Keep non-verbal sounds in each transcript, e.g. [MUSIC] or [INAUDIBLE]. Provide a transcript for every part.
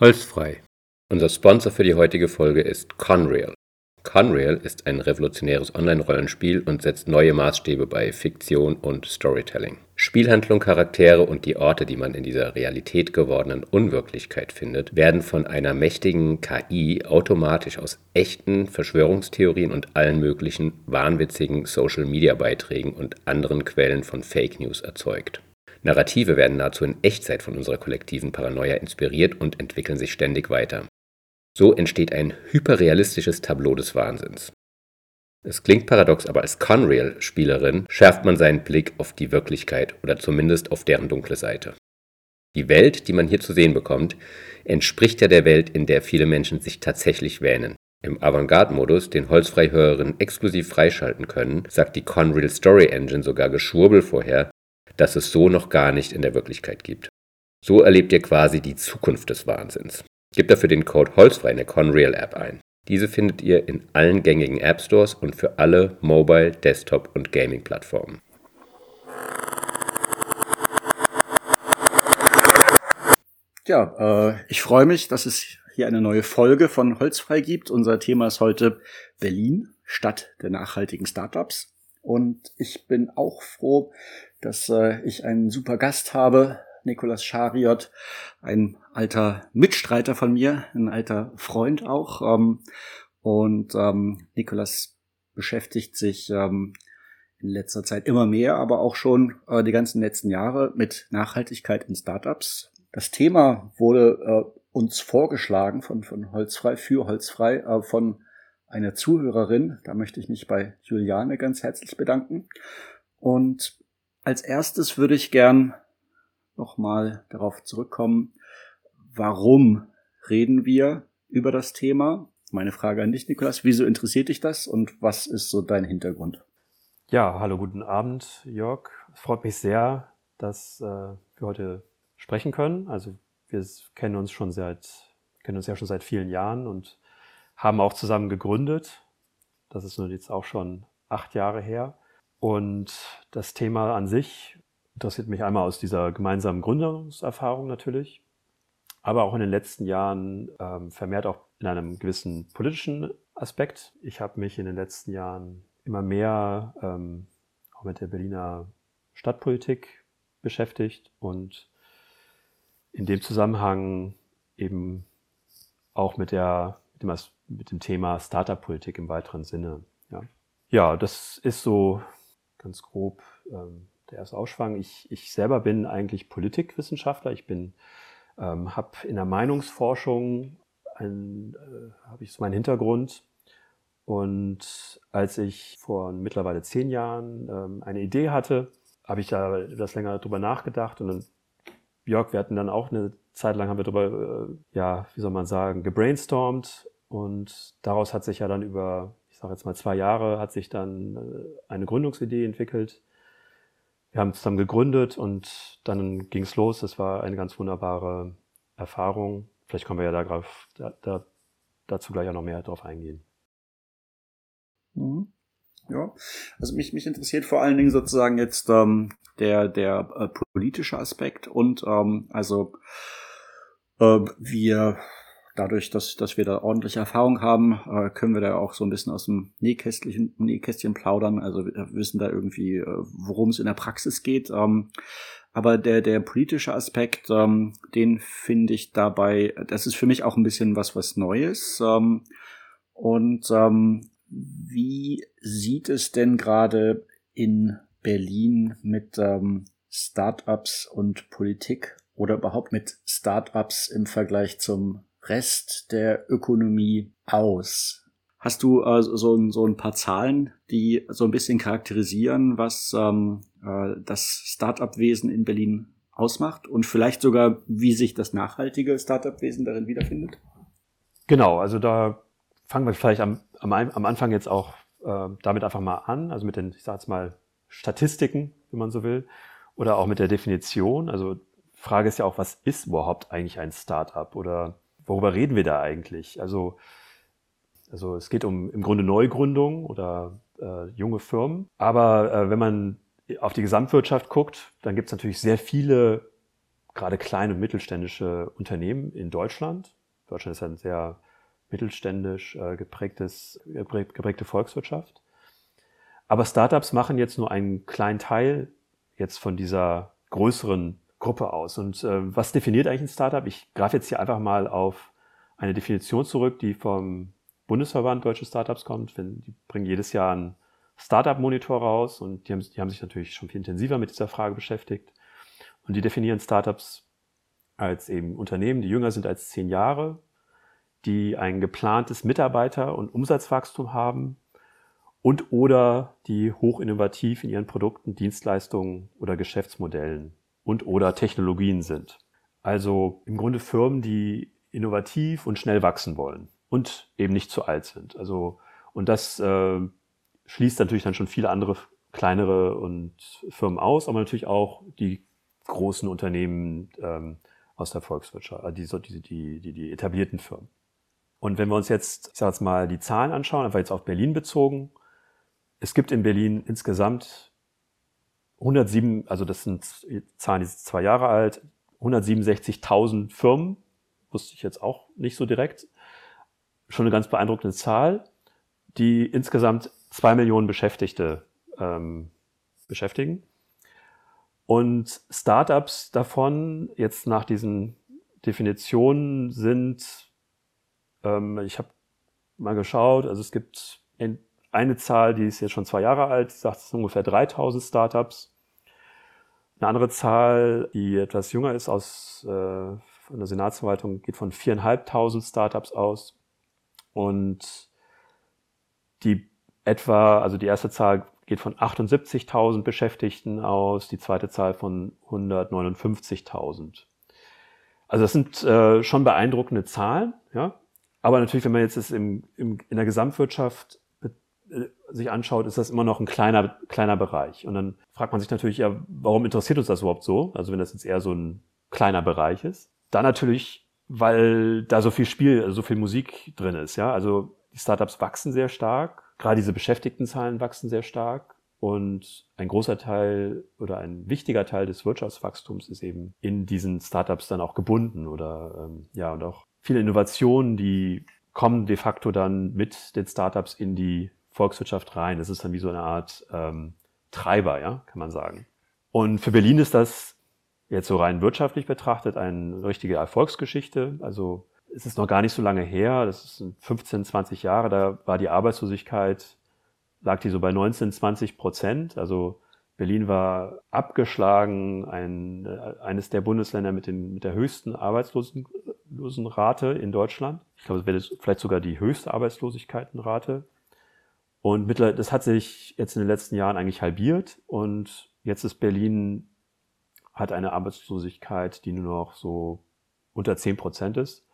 Holzfrei. Unser Sponsor für die heutige Folge ist Conrail. Conrail ist ein revolutionäres Online-Rollenspiel und setzt neue Maßstäbe bei Fiktion und Storytelling. Spielhandlung, Charaktere und die Orte, die man in dieser Realität gewordenen Unwirklichkeit findet, werden von einer mächtigen KI automatisch aus echten Verschwörungstheorien und allen möglichen wahnwitzigen Social-Media-Beiträgen und anderen Quellen von Fake News erzeugt. Narrative werden nahezu in Echtzeit von unserer kollektiven Paranoia inspiriert und entwickeln sich ständig weiter. So entsteht ein hyperrealistisches Tableau des Wahnsinns. Es klingt paradox, aber als Conrail-Spielerin schärft man seinen Blick auf die Wirklichkeit oder zumindest auf deren dunkle Seite. Die Welt, die man hier zu sehen bekommt, entspricht ja der Welt, in der viele Menschen sich tatsächlich wähnen. Im Avantgarde-Modus, den Holzfreihörerinnen exklusiv freischalten können, sagt die Conrail Story Engine sogar Geschwurbel vorher, das es so noch gar nicht in der Wirklichkeit gibt. So erlebt ihr quasi die Zukunft des Wahnsinns. Gebt dafür den Code Holzfrei in der Conrail App ein. Diese findet ihr in allen gängigen App Stores und für alle Mobile, Desktop und Gaming-Plattformen. Ja, äh, ich freue mich, dass es hier eine neue Folge von Holzfrei gibt. Unser Thema ist heute Berlin, Stadt der nachhaltigen Startups. Und ich bin auch froh, dass äh, ich einen super Gast habe, Nikolas Schariot, ein alter Mitstreiter von mir, ein alter Freund auch. Ähm, und ähm, Nikolas beschäftigt sich ähm, in letzter Zeit immer mehr, aber auch schon äh, die ganzen letzten Jahre mit Nachhaltigkeit in Startups. Das Thema wurde äh, uns vorgeschlagen von, von Holzfrei für Holzfrei äh, von einer Zuhörerin. Da möchte ich mich bei Juliane ganz herzlich bedanken. Und als erstes würde ich gern nochmal darauf zurückkommen, warum reden wir über das Thema? Meine Frage an dich, Nikolas. Wieso interessiert dich das und was ist so dein Hintergrund? Ja, hallo, guten Abend, Jörg. Es freut mich sehr, dass äh, wir heute sprechen können. Also wir kennen uns schon seit, kennen uns ja schon seit vielen Jahren und haben auch zusammen gegründet. Das ist nun jetzt auch schon acht Jahre her. Und das Thema an sich interessiert mich einmal aus dieser gemeinsamen Gründungserfahrung natürlich, aber auch in den letzten Jahren ähm, vermehrt auch in einem gewissen politischen Aspekt. Ich habe mich in den letzten Jahren immer mehr ähm, auch mit der Berliner Stadtpolitik beschäftigt und in dem Zusammenhang eben auch mit, der, mit, dem, mit dem Thema Startup-Politik im weiteren Sinne. Ja. ja, das ist so ganz grob ähm, der erste Ausschwang. Ich, ich selber bin eigentlich Politikwissenschaftler. Ich bin, ähm, habe in der Meinungsforschung ein, äh, habe ich so meinen Hintergrund. Und als ich vor mittlerweile zehn Jahren ähm, eine Idee hatte, habe ich da etwas länger drüber nachgedacht und dann, Jörg, wir hatten dann auch eine Zeit lang haben wir darüber, äh, ja, wie soll man sagen, gebrainstormt und daraus hat sich ja dann über sage jetzt mal zwei Jahre, hat sich dann äh, eine Gründungsidee entwickelt. Wir haben zusammen gegründet und dann ging es los. Es war eine ganz wunderbare Erfahrung. Vielleicht können wir ja da, da, da dazu gleich auch noch mehr drauf eingehen. Mhm. Ja, also mich, mich interessiert vor allen Dingen sozusagen jetzt ähm, der, der äh, politische Aspekt und ähm, also äh, wir dadurch, dass, dass wir da ordentliche Erfahrung haben, äh, können wir da auch so ein bisschen aus dem Nähkästchen, Nähkästchen plaudern. Also wir wissen da irgendwie, äh, worum es in der Praxis geht. Ähm, aber der, der politische Aspekt, ähm, den finde ich dabei, das ist für mich auch ein bisschen was, was Neues. Ähm, und ähm, wie sieht es denn gerade in Berlin mit ähm, Startups und Politik oder überhaupt mit Startups im Vergleich zum Rest der Ökonomie aus? Hast du äh, so, so ein paar Zahlen, die so ein bisschen charakterisieren, was ähm, äh, das Startup-Wesen in Berlin ausmacht und vielleicht sogar, wie sich das nachhaltige Startup-Wesen darin wiederfindet? Genau, also da fangen wir vielleicht am, am, am Anfang jetzt auch äh, damit einfach mal an, also mit den, ich sage jetzt mal, Statistiken, wenn man so will, oder auch mit der Definition. Also Frage ist ja auch, was ist überhaupt eigentlich ein Startup oder worüber reden wir da eigentlich? Also, also es geht um im Grunde Neugründung oder äh, junge Firmen. Aber äh, wenn man auf die Gesamtwirtschaft guckt, dann gibt es natürlich sehr viele gerade kleine und mittelständische Unternehmen in Deutschland. Deutschland ist ein sehr mittelständisch äh, geprägtes, geprägte Volkswirtschaft. Aber Startups machen jetzt nur einen kleinen Teil jetzt von dieser größeren Gruppe aus. Und äh, was definiert eigentlich ein Startup? Ich greife jetzt hier einfach mal auf eine Definition zurück, die vom Bundesverband Deutsche Startups kommt. Die bringen jedes Jahr einen Startup-Monitor raus und die haben, die haben sich natürlich schon viel intensiver mit dieser Frage beschäftigt. Und die definieren Startups als eben Unternehmen, die jünger sind als zehn Jahre, die ein geplantes Mitarbeiter- und Umsatzwachstum haben und oder die hochinnovativ in ihren Produkten, Dienstleistungen oder Geschäftsmodellen und oder Technologien sind. Also im Grunde Firmen, die innovativ und schnell wachsen wollen und eben nicht zu alt sind. Also und das äh, schließt natürlich dann schon viele andere kleinere und Firmen aus, aber natürlich auch die großen Unternehmen ähm, aus der Volkswirtschaft, äh, die, die, die, die, etablierten Firmen. Und wenn wir uns jetzt, ich sag jetzt mal, die Zahlen anschauen, einfach jetzt auf Berlin bezogen, es gibt in Berlin insgesamt 107, also das sind Zahlen, die sind zwei Jahre alt, 167.000 Firmen, wusste ich jetzt auch nicht so direkt. Schon eine ganz beeindruckende Zahl, die insgesamt zwei Millionen Beschäftigte ähm, beschäftigen. Und Startups davon, jetzt nach diesen Definitionen, sind, ähm, ich habe mal geschaut, also es gibt eine Zahl, die ist jetzt schon zwei Jahre alt, sagt, es sind ungefähr 3000 Startups. Eine andere Zahl, die etwas jünger ist, aus äh, von der Senatsverwaltung, geht von viereinhalbtausend Startups aus. Und die etwa, also die erste Zahl geht von 78.000 Beschäftigten aus, die zweite Zahl von 159.000. Also das sind äh, schon beeindruckende Zahlen, ja. Aber natürlich, wenn man jetzt es im, im, in der Gesamtwirtschaft sich anschaut, ist das immer noch ein kleiner, kleiner Bereich. Und dann fragt man sich natürlich, ja, warum interessiert uns das überhaupt so? Also wenn das jetzt eher so ein kleiner Bereich ist. Dann natürlich, weil da so viel Spiel, so viel Musik drin ist, ja. Also die Startups wachsen sehr stark Gerade diese Beschäftigtenzahlen wachsen sehr stark und ein großer Teil oder ein wichtiger Teil des Wirtschaftswachstums ist eben in diesen Startups dann auch gebunden oder ähm, ja und auch viele Innovationen, die kommen de facto dann mit den Startups in die Volkswirtschaft rein. Das ist dann wie so eine Art ähm, Treiber, ja, kann man sagen. Und für Berlin ist das jetzt so rein wirtschaftlich betrachtet eine richtige Erfolgsgeschichte. Also es ist noch gar nicht so lange her, das sind 15, 20 Jahre, da war die Arbeitslosigkeit, lag die so bei 19, 20 Prozent. Also Berlin war abgeschlagen, ein, eines der Bundesländer mit, den, mit der höchsten Arbeitslosenrate in Deutschland. Ich glaube, es wäre vielleicht sogar die höchste Arbeitslosigkeitenrate. Und das hat sich jetzt in den letzten Jahren eigentlich halbiert und jetzt ist Berlin, hat eine Arbeitslosigkeit, die nur noch so unter 10 Prozent ist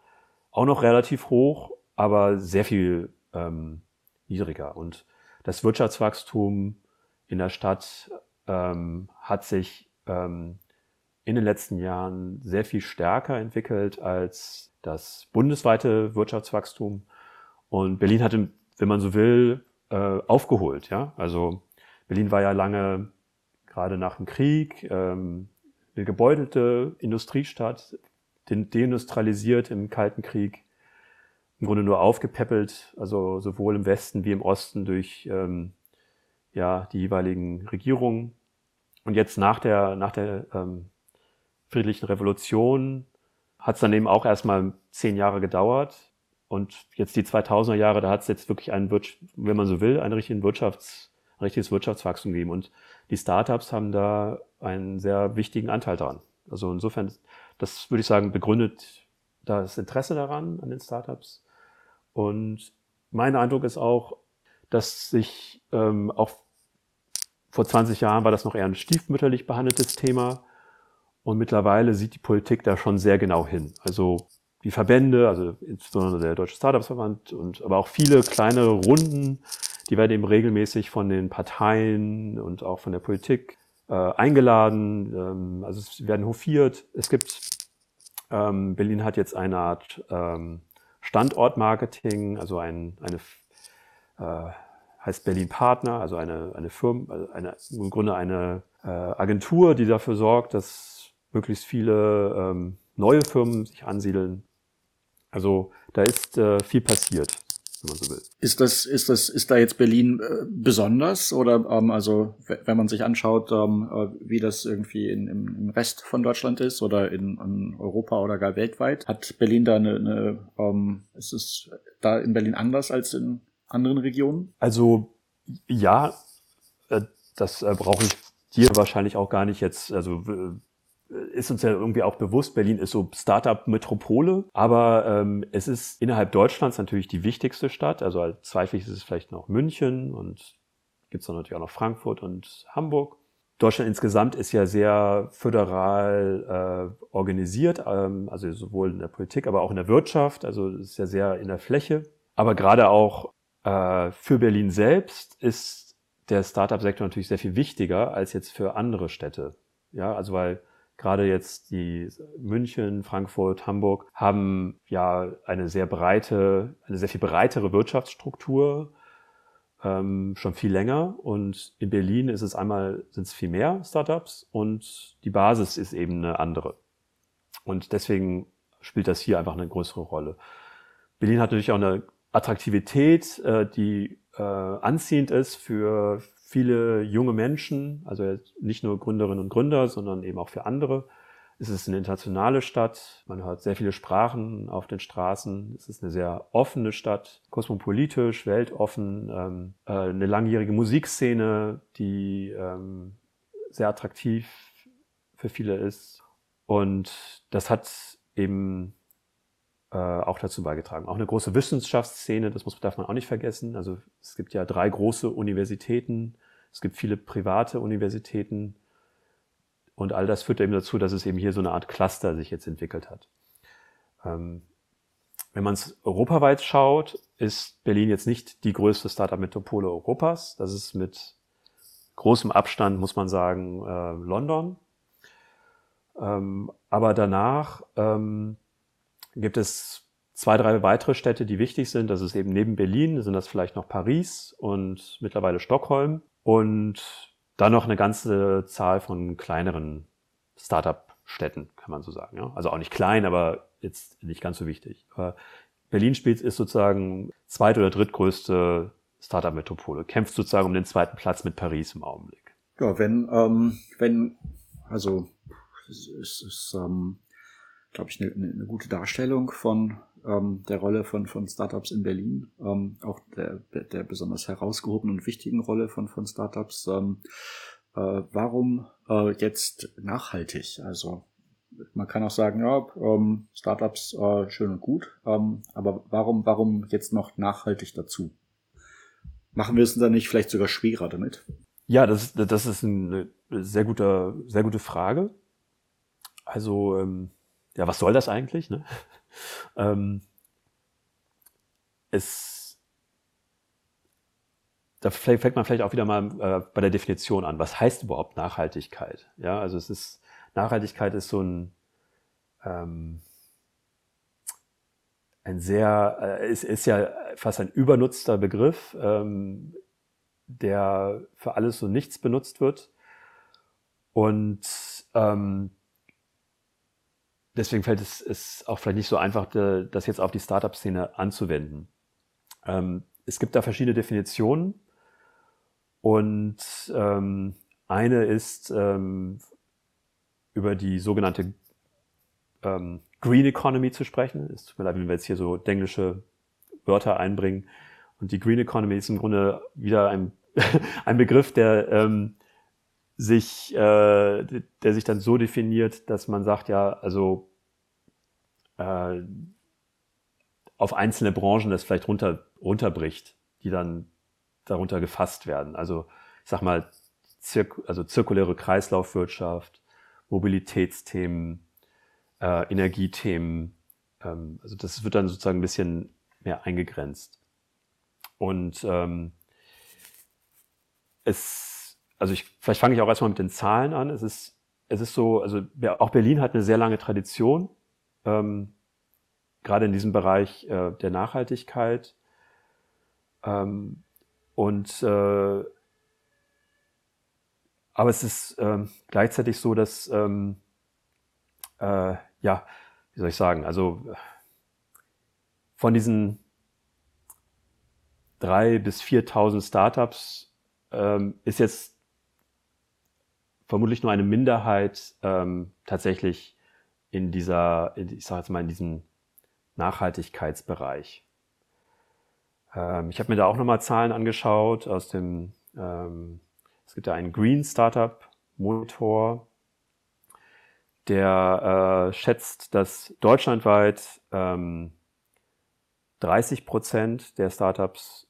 auch noch relativ hoch, aber sehr viel ähm, niedriger. Und das Wirtschaftswachstum in der Stadt ähm, hat sich ähm, in den letzten Jahren sehr viel stärker entwickelt als das bundesweite Wirtschaftswachstum. Und Berlin hatte, wenn man so will, äh, aufgeholt. Ja, also Berlin war ja lange gerade nach dem Krieg ähm, eine gebeutelte Industriestadt, deindustrialisiert im Kalten Krieg, im Grunde nur aufgepäppelt, also sowohl im Westen wie im Osten durch ähm, ja, die jeweiligen Regierungen. Und jetzt nach der, nach der ähm, friedlichen Revolution hat es dann eben auch erstmal zehn Jahre gedauert. Und jetzt die 2000er Jahre, da hat es jetzt wirklich einen, wenn man so will, einen richtigen Wirtschafts-, ein richtiges Wirtschaftswachstum gegeben. Und die Startups haben da einen sehr wichtigen Anteil daran. Also insofern das würde ich sagen, begründet das Interesse daran an den Startups. Und mein Eindruck ist auch, dass sich ähm, auch vor 20 Jahren war das noch eher ein stiefmütterlich behandeltes Thema. Und mittlerweile sieht die Politik da schon sehr genau hin. Also die Verbände, also insbesondere der Deutsche Startups-Verband und aber auch viele kleine Runden, die werden eben regelmäßig von den Parteien und auch von der Politik äh, eingeladen, ähm, also es werden hofiert. Es gibt, ähm, Berlin hat jetzt eine Art ähm, Standortmarketing, also ein, eine, äh, heißt Berlin Partner, also eine, eine Firma, also eine, im Grunde eine äh, Agentur, die dafür sorgt, dass möglichst viele ähm, neue Firmen sich ansiedeln. Also da ist äh, viel passiert, wenn man so will. Ist das, ist das, ist da jetzt Berlin äh, besonders oder ähm, also wenn man sich anschaut, ähm, äh, wie das irgendwie in, im, im Rest von Deutschland ist oder in, in Europa oder gar weltweit, hat Berlin da eine, eine ähm, ist es da in Berlin anders als in anderen Regionen? Also ja, äh, das äh, brauche ich dir wahrscheinlich auch gar nicht jetzt, also ist uns ja irgendwie auch bewusst, Berlin ist so Startup-Metropole, aber ähm, es ist innerhalb Deutschlands natürlich die wichtigste Stadt. Also zweiflich ist es vielleicht noch München und gibt es dann natürlich auch noch Frankfurt und Hamburg. Deutschland insgesamt ist ja sehr föderal äh, organisiert, ähm, also sowohl in der Politik, aber auch in der Wirtschaft. Also ist ja sehr in der Fläche. Aber gerade auch äh, für Berlin selbst ist der Startup-Sektor natürlich sehr viel wichtiger als jetzt für andere Städte. Ja, also weil Gerade jetzt die München, Frankfurt, Hamburg haben ja eine sehr breite, eine sehr viel breitere Wirtschaftsstruktur, ähm, schon viel länger. Und in Berlin ist es einmal, sind es viel mehr Startups und die Basis ist eben eine andere. Und deswegen spielt das hier einfach eine größere Rolle. Berlin hat natürlich auch eine Attraktivität, äh, die äh, anziehend ist für viele junge Menschen, also nicht nur Gründerinnen und Gründer, sondern eben auch für andere. Es ist eine internationale Stadt, man hört sehr viele Sprachen auf den Straßen. Es ist eine sehr offene Stadt, kosmopolitisch, weltoffen, ähm, äh, eine langjährige Musikszene, die ähm, sehr attraktiv für viele ist. Und das hat eben äh, auch dazu beigetragen. Auch eine große Wissenschaftsszene, das muss, darf man auch nicht vergessen. Also es gibt ja drei große Universitäten, es gibt viele private Universitäten und all das führt eben dazu, dass es eben hier so eine Art Cluster sich jetzt entwickelt hat. Ähm, wenn man es europaweit schaut, ist Berlin jetzt nicht die größte Startup-Metropole Europas. Das ist mit großem Abstand, muss man sagen, äh, London. Ähm, aber danach ähm, gibt es zwei, drei weitere Städte, die wichtig sind. Das ist eben neben Berlin, sind das vielleicht noch Paris und mittlerweile Stockholm. Und dann noch eine ganze Zahl von kleineren Startup-Städten, kann man so sagen. Ja? Also auch nicht klein, aber jetzt nicht ganz so wichtig. Aber Berlin spielt ist sozusagen zweit- oder drittgrößte Startup-Metropole, kämpft sozusagen um den zweiten Platz mit Paris im Augenblick. Ja, wenn, ähm, wenn, also es ist, ähm, glaube ich, eine, eine gute Darstellung von ähm, der Rolle von, von Startups in Berlin, ähm, auch der, der besonders herausgehobenen und wichtigen Rolle von, von Startups. Ähm, äh, warum äh, jetzt nachhaltig? Also man kann auch sagen, ja, ähm, Startups äh, schön und gut, ähm, aber warum, warum jetzt noch nachhaltig dazu? Machen wir es dann nicht vielleicht sogar schwerer damit? Ja, das, das ist eine sehr gute, sehr gute Frage. Also ähm, ja, was soll das eigentlich? Ne? [LAUGHS] ähm, es, da fängt man vielleicht auch wieder mal äh, bei der Definition an. Was heißt überhaupt Nachhaltigkeit? Ja, also es ist, Nachhaltigkeit ist so ein, ähm, ein sehr, äh, ist, ist ja fast ein übernutzter Begriff, ähm, der für alles und nichts benutzt wird. Und ähm, deswegen fällt es, es auch vielleicht nicht so einfach, das jetzt auf die Startup-Szene anzuwenden. Ähm, es gibt da verschiedene Definitionen und ähm, eine ist ähm, über die sogenannte ähm, Green Economy zu sprechen. Es tut mir leid, wenn wir jetzt hier so englische Wörter einbringen. Und die Green Economy ist im Grunde wieder ein, [LAUGHS] ein Begriff, der ähm, sich, äh, der sich dann so definiert, dass man sagt, ja, also äh, auf einzelne Branchen das vielleicht runter, runterbricht, die dann darunter gefasst werden. Also ich sag mal, zirk also zirkuläre Kreislaufwirtschaft, Mobilitätsthemen, äh, Energiethemen. Ähm, also das wird dann sozusagen ein bisschen mehr eingegrenzt. Und ähm, es also ich, vielleicht fange ich auch erstmal mit den Zahlen an. Es ist, es ist so, also auch Berlin hat eine sehr lange Tradition, ähm, gerade in diesem Bereich äh, der Nachhaltigkeit. Ähm, und äh, aber es ist ähm, gleichzeitig so, dass ähm, äh, ja, wie soll ich sagen, also von diesen drei bis 4.000 Startups ähm, ist jetzt vermutlich nur eine Minderheit ähm, tatsächlich in dieser, ich sage jetzt mal in diesem Nachhaltigkeitsbereich. Ähm, ich habe mir da auch nochmal Zahlen angeschaut aus dem, ähm, es gibt ja einen Green Startup Monitor, der äh, schätzt, dass deutschlandweit ähm, 30 Prozent der Startups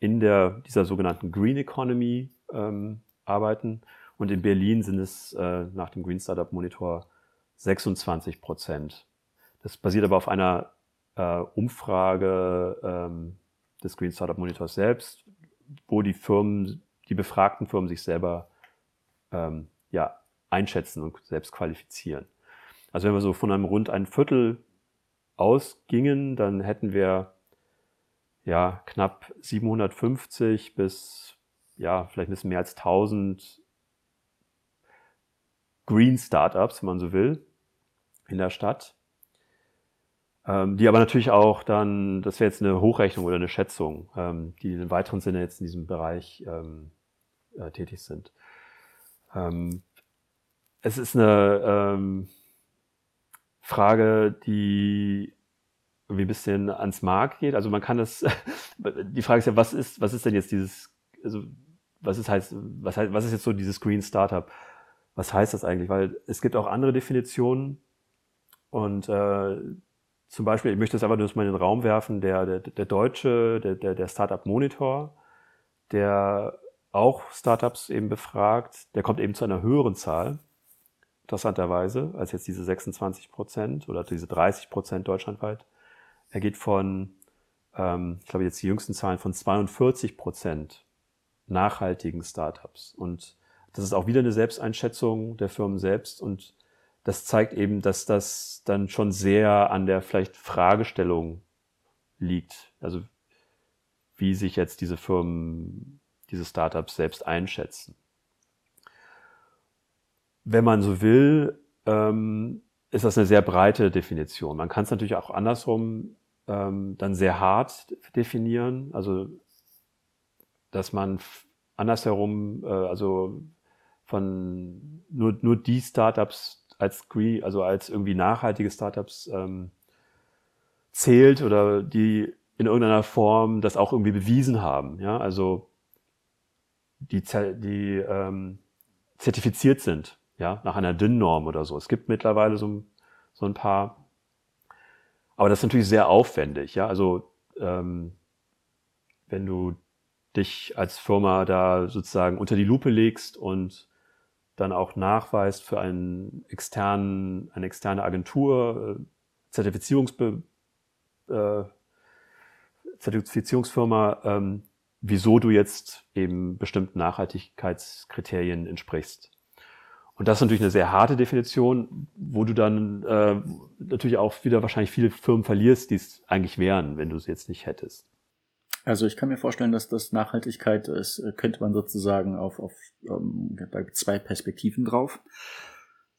in der, dieser sogenannten Green Economy ähm, arbeiten. Und in Berlin sind es äh, nach dem Green Startup Monitor 26 Prozent. Das basiert aber auf einer äh, Umfrage ähm, des Green Startup Monitors selbst, wo die Firmen, die befragten Firmen sich selber ähm, ja, einschätzen und selbst qualifizieren. Also wenn wir so von einem rund ein Viertel ausgingen, dann hätten wir ja knapp 750 bis ja vielleicht ein bisschen mehr als 1000 Green Startups, wenn man so will, in der Stadt. Ähm, die aber natürlich auch dann, das wäre jetzt eine Hochrechnung oder eine Schätzung, ähm, die in weiteren Sinne jetzt in diesem Bereich ähm, äh, tätig sind. Ähm, es ist eine ähm, Frage, die irgendwie ein bisschen ans Mark geht. Also man kann das, [LAUGHS] die Frage ist ja, was ist, was ist denn jetzt dieses, also was ist heißt, was heißt, was ist jetzt so dieses Green Startup? Was heißt das eigentlich? Weil es gibt auch andere Definitionen und äh, zum Beispiel, ich möchte das einfach nur mal in den Raum werfen, der, der, der deutsche, der, der, der Startup Monitor, der auch Startups eben befragt, der kommt eben zu einer höheren Zahl, interessanterweise, als jetzt diese 26 Prozent oder diese 30 Prozent deutschlandweit. Er geht von, ähm, ich glaube jetzt die jüngsten Zahlen, von 42 Prozent nachhaltigen Startups. Und das ist auch wieder eine Selbsteinschätzung der Firmen selbst und das zeigt eben, dass das dann schon sehr an der vielleicht Fragestellung liegt. Also wie sich jetzt diese Firmen, diese Startups selbst einschätzen. Wenn man so will, ähm, ist das eine sehr breite Definition. Man kann es natürlich auch andersrum ähm, dann sehr hart definieren, also dass man andersherum, äh, also von nur, nur die Startups als Green, also als irgendwie nachhaltige Startups ähm, zählt oder die in irgendeiner Form das auch irgendwie bewiesen haben. Ja, also die, die ähm, zertifiziert sind, ja, nach einer DIN-Norm oder so. Es gibt mittlerweile so, so ein paar, aber das ist natürlich sehr aufwendig. Ja, also ähm, wenn du dich als Firma da sozusagen unter die Lupe legst und dann auch nachweist für einen externen, eine externe Agentur, äh, Zertifizierungsbe, äh, Zertifizierungsfirma, ähm, wieso du jetzt eben bestimmten Nachhaltigkeitskriterien entsprichst. Und das ist natürlich eine sehr harte Definition, wo du dann äh, natürlich auch wieder wahrscheinlich viele Firmen verlierst, die es eigentlich wären, wenn du es jetzt nicht hättest. Also ich kann mir vorstellen, dass das Nachhaltigkeit ist, äh, könnte man sozusagen auf, auf ähm, zwei Perspektiven drauf.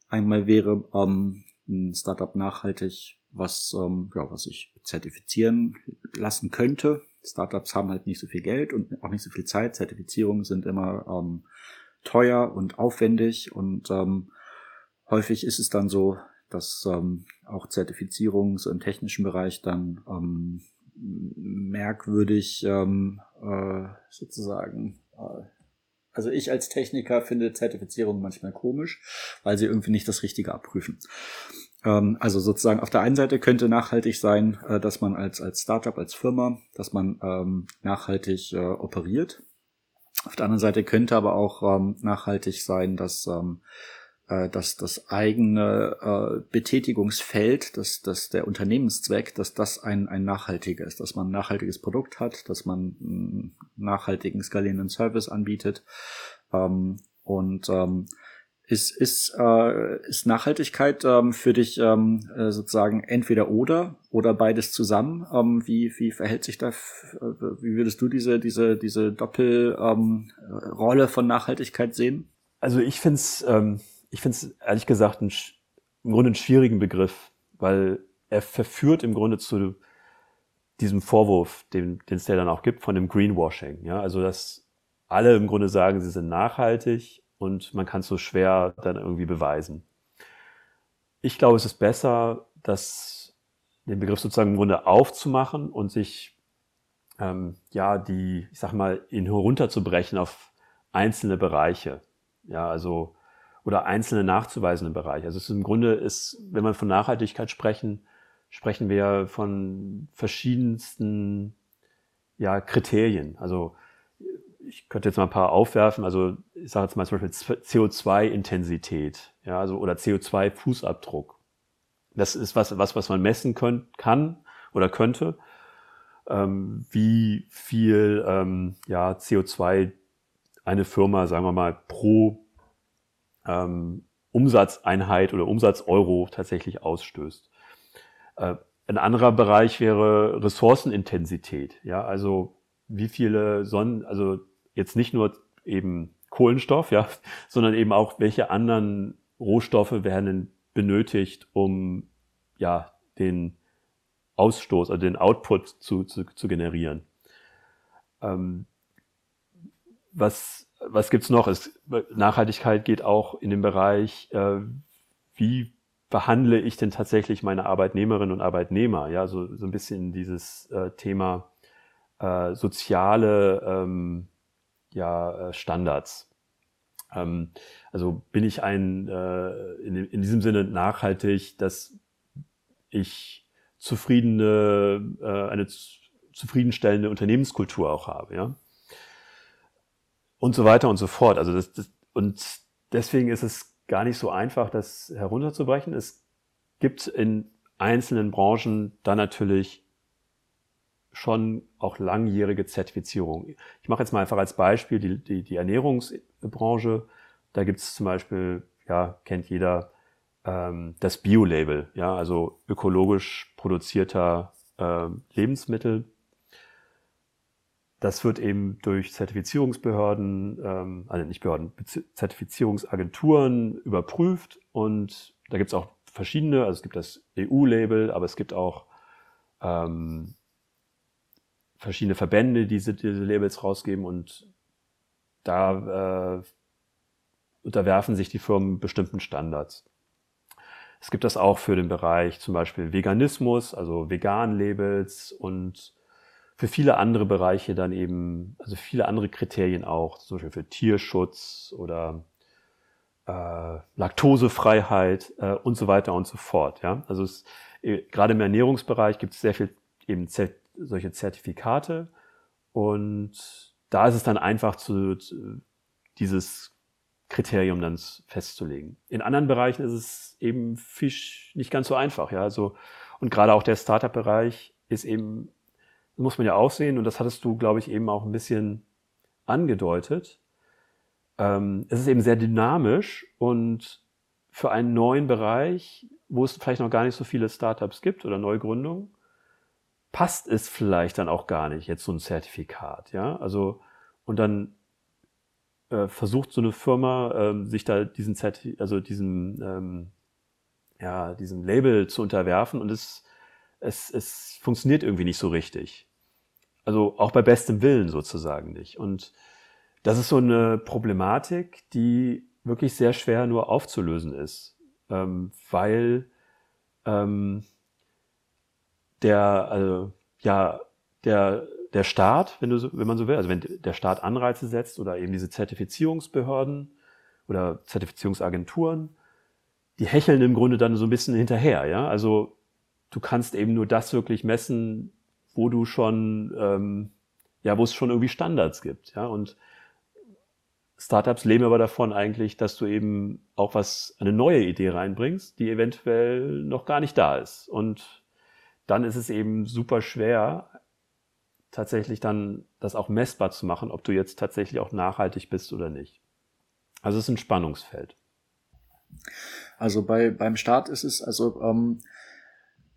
Einmal wäre ähm, ein Startup nachhaltig, was, ähm, ja, was ich zertifizieren lassen könnte. Startups haben halt nicht so viel Geld und auch nicht so viel Zeit. Zertifizierungen sind immer ähm, teuer und aufwendig und ähm, häufig ist es dann so, dass ähm, auch Zertifizierungen so im technischen Bereich dann ähm, merkwürdig ähm, äh, sozusagen. Äh, also ich als Techniker finde Zertifizierung manchmal komisch, weil sie irgendwie nicht das Richtige abprüfen. Ähm, also sozusagen auf der einen Seite könnte nachhaltig sein, äh, dass man als als Startup, als Firma, dass man ähm, nachhaltig äh, operiert. Auf der anderen Seite könnte aber auch ähm, nachhaltig sein, dass ähm, äh, dass das eigene äh, Betätigungsfeld, dass, dass der Unternehmenszweck, dass das ein, ein nachhaltiger ist, dass man ein nachhaltiges Produkt hat, dass man einen nachhaltigen skalierenden Service anbietet. Ähm, und ähm, ist, ist, äh, ist Nachhaltigkeit ähm, für dich ähm, äh, sozusagen entweder oder oder beides zusammen? Ähm, wie, wie verhält sich das? Äh, wie würdest du diese, diese, diese Doppelrolle ähm, von Nachhaltigkeit sehen? Also ich finde es ähm, ich finde es ehrlich gesagt ein, im Grunde einen schwierigen Begriff, weil er verführt im Grunde zu diesem Vorwurf, den, es ja dann auch gibt, von dem Greenwashing. Ja, also dass alle im Grunde sagen, sie sind nachhaltig und man kann es so schwer dann irgendwie beweisen. Ich glaube, es ist besser, das, den Begriff sozusagen im Grunde aufzumachen und sich ähm, ja die, ich sag mal, ihn herunterzubrechen auf einzelne Bereiche. Ja, also oder einzelne nachzuweisende Bereiche. Also es ist im Grunde ist, wenn wir von Nachhaltigkeit sprechen, sprechen wir von verschiedensten ja, Kriterien. Also ich könnte jetzt mal ein paar aufwerfen. Also ich sage jetzt mal zum Beispiel CO2-Intensität, ja, also oder CO2-Fußabdruck. Das ist was, was, was man messen können, kann oder könnte. Ähm, wie viel ähm, ja, CO2 eine Firma, sagen wir mal, pro ähm, Umsatzeinheit oder Umsatzeuro tatsächlich ausstößt. Äh, ein anderer Bereich wäre Ressourcenintensität. Ja, also wie viele Sonnen, also jetzt nicht nur eben Kohlenstoff, ja, [LAUGHS] sondern eben auch welche anderen Rohstoffe werden benötigt, um ja den Ausstoß, also den Output zu, zu, zu generieren. Ähm, was was gibt's noch? Es, Nachhaltigkeit geht auch in den Bereich, äh, wie behandle ich denn tatsächlich meine Arbeitnehmerinnen und Arbeitnehmer? Ja, so, so ein bisschen dieses äh, Thema äh, soziale ähm, ja, äh, Standards. Ähm, also bin ich ein äh, in, in diesem Sinne nachhaltig, dass ich zufriedene, äh, eine zufriedenstellende Unternehmenskultur auch habe, ja und so weiter und so fort. Also das, das, und deswegen ist es gar nicht so einfach, das herunterzubrechen. Es gibt in einzelnen Branchen dann natürlich schon auch langjährige Zertifizierung. Ich mache jetzt mal einfach als Beispiel die, die, die Ernährungsbranche. Da gibt es zum Beispiel, ja, kennt jeder, ähm, das Bio-Label, ja, also ökologisch produzierter äh, Lebensmittel das wird eben durch Zertifizierungsbehörden, ähm, also nicht Behörden, Zertifizierungsagenturen überprüft und da gibt es auch verschiedene, also es gibt das EU-Label, aber es gibt auch ähm, verschiedene Verbände, die diese, diese Labels rausgeben und da äh, unterwerfen sich die Firmen bestimmten Standards. Es gibt das auch für den Bereich zum Beispiel Veganismus, also Vegan-Labels und für viele andere Bereiche dann eben, also viele andere Kriterien auch, zum Beispiel für Tierschutz oder äh, Laktosefreiheit äh, und so weiter und so fort. Ja? Also es, äh, gerade im Ernährungsbereich gibt es sehr viel eben Zert solche Zertifikate und da ist es dann einfach zu, zu dieses Kriterium dann festzulegen. In anderen Bereichen ist es eben Fisch nicht ganz so einfach, ja. Also, und gerade auch der Startup-Bereich ist eben muss man ja auch sehen, und das hattest du, glaube ich, eben auch ein bisschen angedeutet. Ähm, es ist eben sehr dynamisch und für einen neuen Bereich, wo es vielleicht noch gar nicht so viele Startups gibt oder Neugründungen, passt es vielleicht dann auch gar nicht, jetzt so ein Zertifikat, ja. Also, und dann äh, versucht so eine Firma, ähm, sich da diesen Zerti also diesem, ähm, ja, diesem Label zu unterwerfen und es, es, es funktioniert irgendwie nicht so richtig. Also auch bei bestem Willen sozusagen nicht. Und das ist so eine Problematik, die wirklich sehr schwer nur aufzulösen ist, ähm, weil ähm, der, also, ja, der, der Staat, wenn, du, wenn man so will, also wenn der Staat Anreize setzt oder eben diese Zertifizierungsbehörden oder Zertifizierungsagenturen, die hecheln im Grunde dann so ein bisschen hinterher, ja. Also du kannst eben nur das wirklich messen, wo du schon, ähm, ja, wo es schon irgendwie Standards gibt, ja, und Startups leben aber davon eigentlich, dass du eben auch was, eine neue Idee reinbringst, die eventuell noch gar nicht da ist. Und dann ist es eben super schwer, tatsächlich dann das auch messbar zu machen, ob du jetzt tatsächlich auch nachhaltig bist oder nicht. Also es ist ein Spannungsfeld. Also bei, beim Start ist es, also ähm,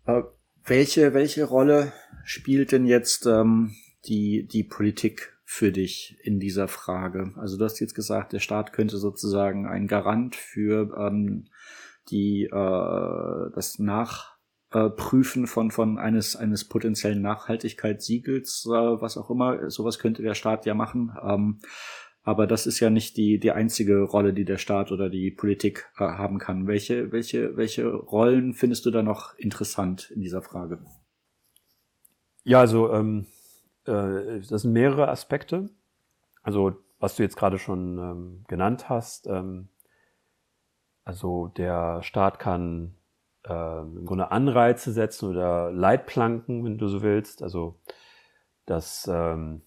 äh, welche, welche Rolle spielt denn jetzt ähm, die, die Politik für dich in dieser Frage? Also du hast jetzt gesagt, der Staat könnte sozusagen ein Garant für, ähm, die äh, das Nachprüfen von von eines eines potenziellen Nachhaltigkeitssiegels, äh, was auch immer, sowas könnte der Staat ja machen. Ähm, aber das ist ja nicht die, die einzige Rolle, die der Staat oder die Politik äh, haben kann. Welche, welche, welche Rollen findest du da noch interessant in dieser Frage? Ja, also ähm, äh, das sind mehrere Aspekte. Also was du jetzt gerade schon ähm, genannt hast, ähm, also der Staat kann äh, im Grunde Anreize setzen oder Leitplanken, wenn du so willst. Also das ähm,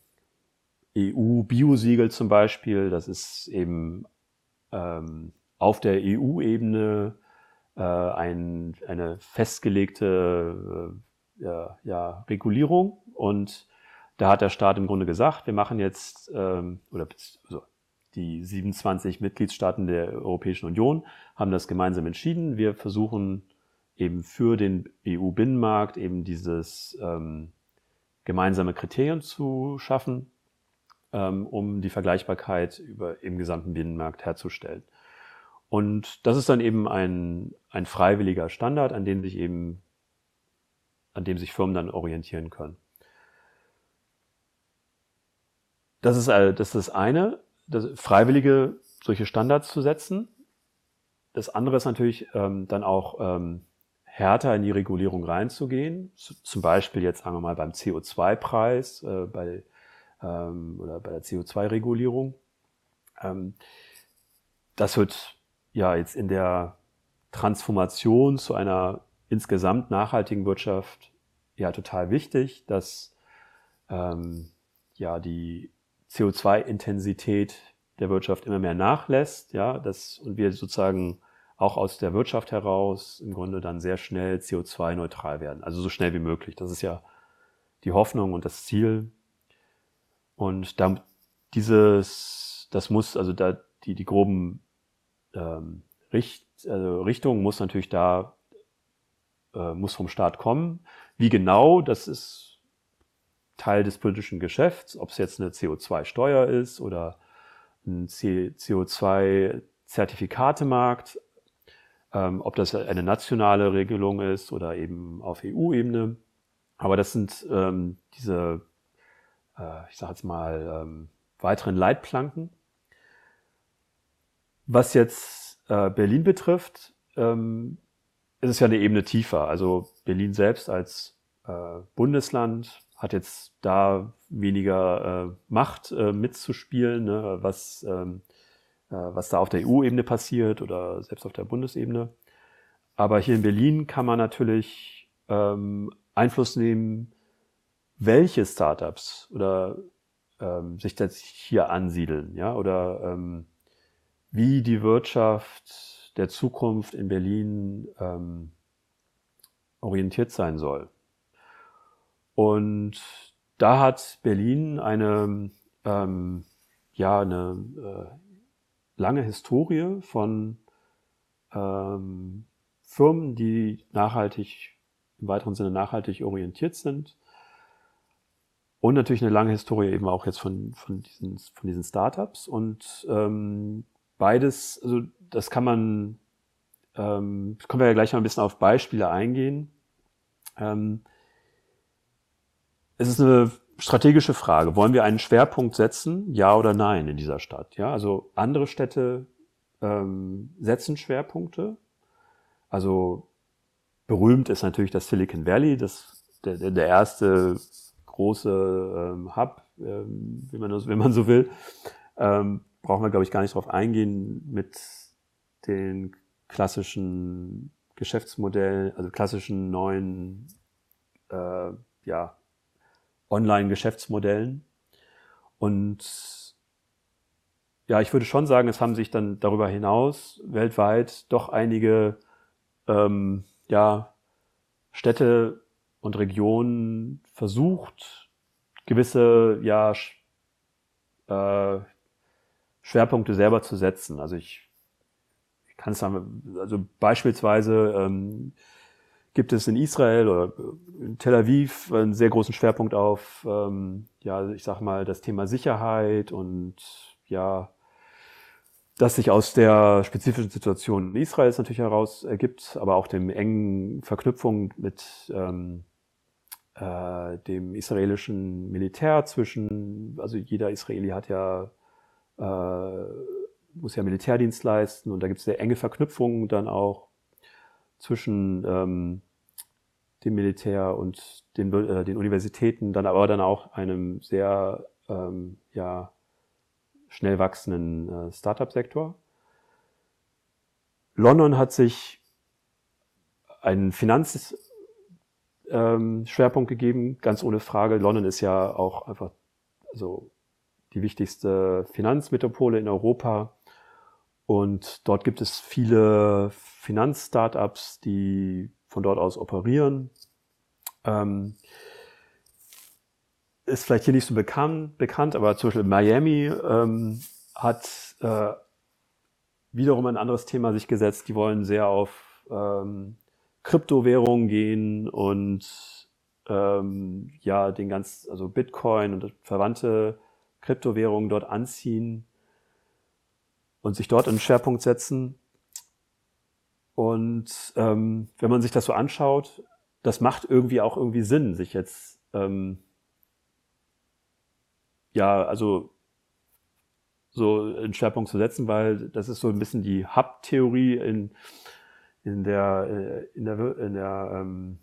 EU-Biosiegel zum Beispiel, das ist eben ähm, auf der EU-Ebene äh, ein, eine festgelegte äh, ja, ja, Regulierung und da hat der Staat im Grunde gesagt, wir machen jetzt, ähm, oder also die 27 Mitgliedstaaten der Europäischen Union haben das gemeinsam entschieden. Wir versuchen eben für den EU-Binnenmarkt eben dieses ähm, gemeinsame Kriterien zu schaffen um die Vergleichbarkeit über im gesamten Binnenmarkt herzustellen. Und das ist dann eben ein, ein freiwilliger Standard, an dem sich eben, an dem sich Firmen dann orientieren können. Das ist, äh, das, ist das eine, das freiwillige solche Standards zu setzen. Das andere ist natürlich ähm, dann auch ähm, härter in die Regulierung reinzugehen. Zum Beispiel jetzt sagen wir mal beim CO2-Preis, äh, bei ähm, oder bei der CO2-Regulierung. Ähm, das wird ja jetzt in der Transformation zu einer insgesamt nachhaltigen Wirtschaft ja total wichtig, dass ähm, ja die CO2-Intensität der Wirtschaft immer mehr nachlässt, ja, das, und wir sozusagen auch aus der Wirtschaft heraus im Grunde dann sehr schnell CO2-neutral werden. Also so schnell wie möglich. Das ist ja die Hoffnung und das Ziel und da dieses, das muss, also da die, die groben ähm, Richt, also Richtungen muss natürlich da, äh, muss vom Staat kommen. Wie genau, das ist Teil des politischen Geschäfts, ob es jetzt eine CO2-Steuer ist oder ein CO2-Zertifikatemarkt, ähm, ob das eine nationale Regelung ist oder eben auf EU-Ebene. Aber das sind ähm, diese äh, ich sage jetzt mal, ähm, weiteren Leitplanken. Was jetzt äh, Berlin betrifft, ähm, ist es ja eine Ebene tiefer. Also Berlin selbst als äh, Bundesland hat jetzt da weniger äh, Macht äh, mitzuspielen, ne, was, ähm, äh, was da auf der EU-Ebene passiert oder selbst auf der Bundesebene. Aber hier in Berlin kann man natürlich ähm, Einfluss nehmen, welche Startups oder ähm, sich das hier ansiedeln, ja, oder ähm, wie die Wirtschaft der Zukunft in Berlin ähm, orientiert sein soll. Und da hat Berlin eine, ähm, ja, eine äh, lange Historie von ähm, Firmen, die nachhaltig, im weiteren Sinne nachhaltig orientiert sind, und natürlich eine lange Historie eben auch jetzt von, von, diesen, von diesen Startups. Und ähm, beides, also das kann man, ähm, können wir ja gleich mal ein bisschen auf Beispiele eingehen. Ähm, es ist eine strategische Frage. Wollen wir einen Schwerpunkt setzen, ja oder nein, in dieser Stadt? Ja, also andere Städte ähm, setzen Schwerpunkte. Also berühmt ist natürlich das Silicon Valley, das der, der erste große ähm, Hub, ähm, wenn, man das, wenn man so will. Ähm, brauchen wir, glaube ich, gar nicht drauf eingehen mit den klassischen Geschäftsmodellen, also klassischen neuen äh, ja, Online-Geschäftsmodellen. Und ja, ich würde schon sagen, es haben sich dann darüber hinaus weltweit doch einige ähm, ja, Städte und Regionen versucht, gewisse ja, äh, Schwerpunkte selber zu setzen. Also ich, ich kann es sagen, also beispielsweise ähm, gibt es in Israel oder in Tel Aviv einen sehr großen Schwerpunkt auf, ähm, ja, ich sag mal, das Thema Sicherheit und ja, das sich aus der spezifischen Situation in Israel natürlich heraus ergibt, aber auch dem engen Verknüpfung mit ähm, äh, dem israelischen Militär zwischen, also jeder Israeli hat ja, äh, muss ja Militärdienst leisten und da gibt es sehr enge Verknüpfungen dann auch zwischen ähm, dem Militär und den, äh, den Universitäten, dann aber dann auch einem sehr ähm, ja, schnell wachsenden äh, Startup-Sektor. London hat sich einen Finanzschwerpunkt ähm, gegeben, ganz ohne Frage. London ist ja auch einfach so die wichtigste Finanzmetropole in Europa. Und dort gibt es viele Finanzstartups, die von dort aus operieren. Ähm, ist vielleicht hier nicht so bekannt, bekannt aber zum Beispiel Miami ähm, hat äh, wiederum ein anderes Thema sich gesetzt. Die wollen sehr auf ähm, Kryptowährungen gehen und ähm, ja, den ganz, also Bitcoin und verwandte Kryptowährungen dort anziehen und sich dort einen Schwerpunkt setzen. Und ähm, wenn man sich das so anschaut, das macht irgendwie auch irgendwie Sinn, sich jetzt ähm, ja, also so einen Schwerpunkt zu setzen, weil das ist so ein bisschen die Hub-Theorie in, in der, äh, in der, in der ähm,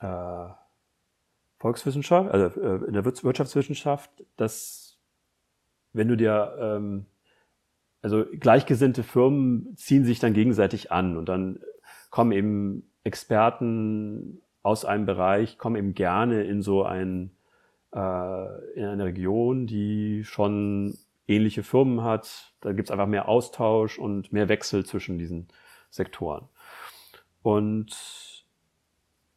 äh, Volkswissenschaft, also äh, in der Wirtschaftswissenschaft, dass wenn du dir, ähm, also gleichgesinnte Firmen ziehen sich dann gegenseitig an und dann kommen eben Experten aus einem Bereich, kommen eben gerne in so ein äh, in einer Region, die schon ähnliche Firmen hat. Da gibt es einfach mehr Austausch und mehr Wechsel zwischen diesen Sektoren. Und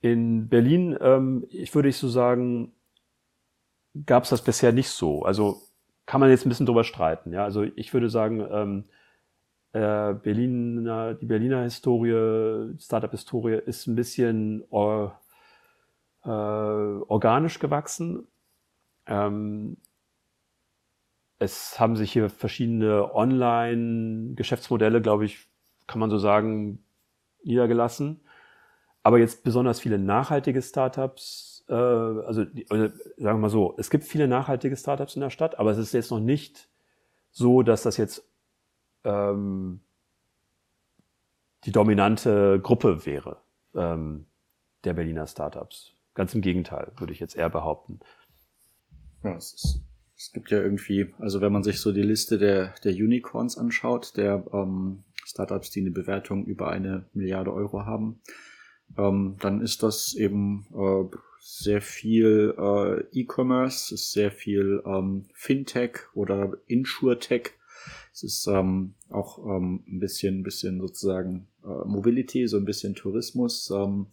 in Berlin, ähm, ich würde ich so sagen, gab es das bisher nicht so. Also kann man jetzt ein bisschen drüber streiten. Ja, also ich würde sagen, ähm, äh, Berliner, die Berliner Historie, Startup-Historie ist ein bisschen or, äh, organisch gewachsen. Ähm, es haben sich hier verschiedene Online-Geschäftsmodelle, glaube ich, kann man so sagen, niedergelassen. Aber jetzt besonders viele nachhaltige Startups, äh, also, die, sagen wir mal so, es gibt viele nachhaltige Startups in der Stadt, aber es ist jetzt noch nicht so, dass das jetzt ähm, die dominante Gruppe wäre ähm, der Berliner Startups. Ganz im Gegenteil, würde ich jetzt eher behaupten. Ja, es, ist, es gibt ja irgendwie, also wenn man sich so die Liste der, der Unicorns anschaut, der ähm, Startups, die eine Bewertung über eine Milliarde Euro haben, ähm, dann ist das eben äh, sehr viel äh, E-Commerce, ist sehr viel ähm, Fintech oder Insurtech. Es ist ähm, auch ähm, ein bisschen, bisschen sozusagen äh, Mobility, so ein bisschen Tourismus ähm,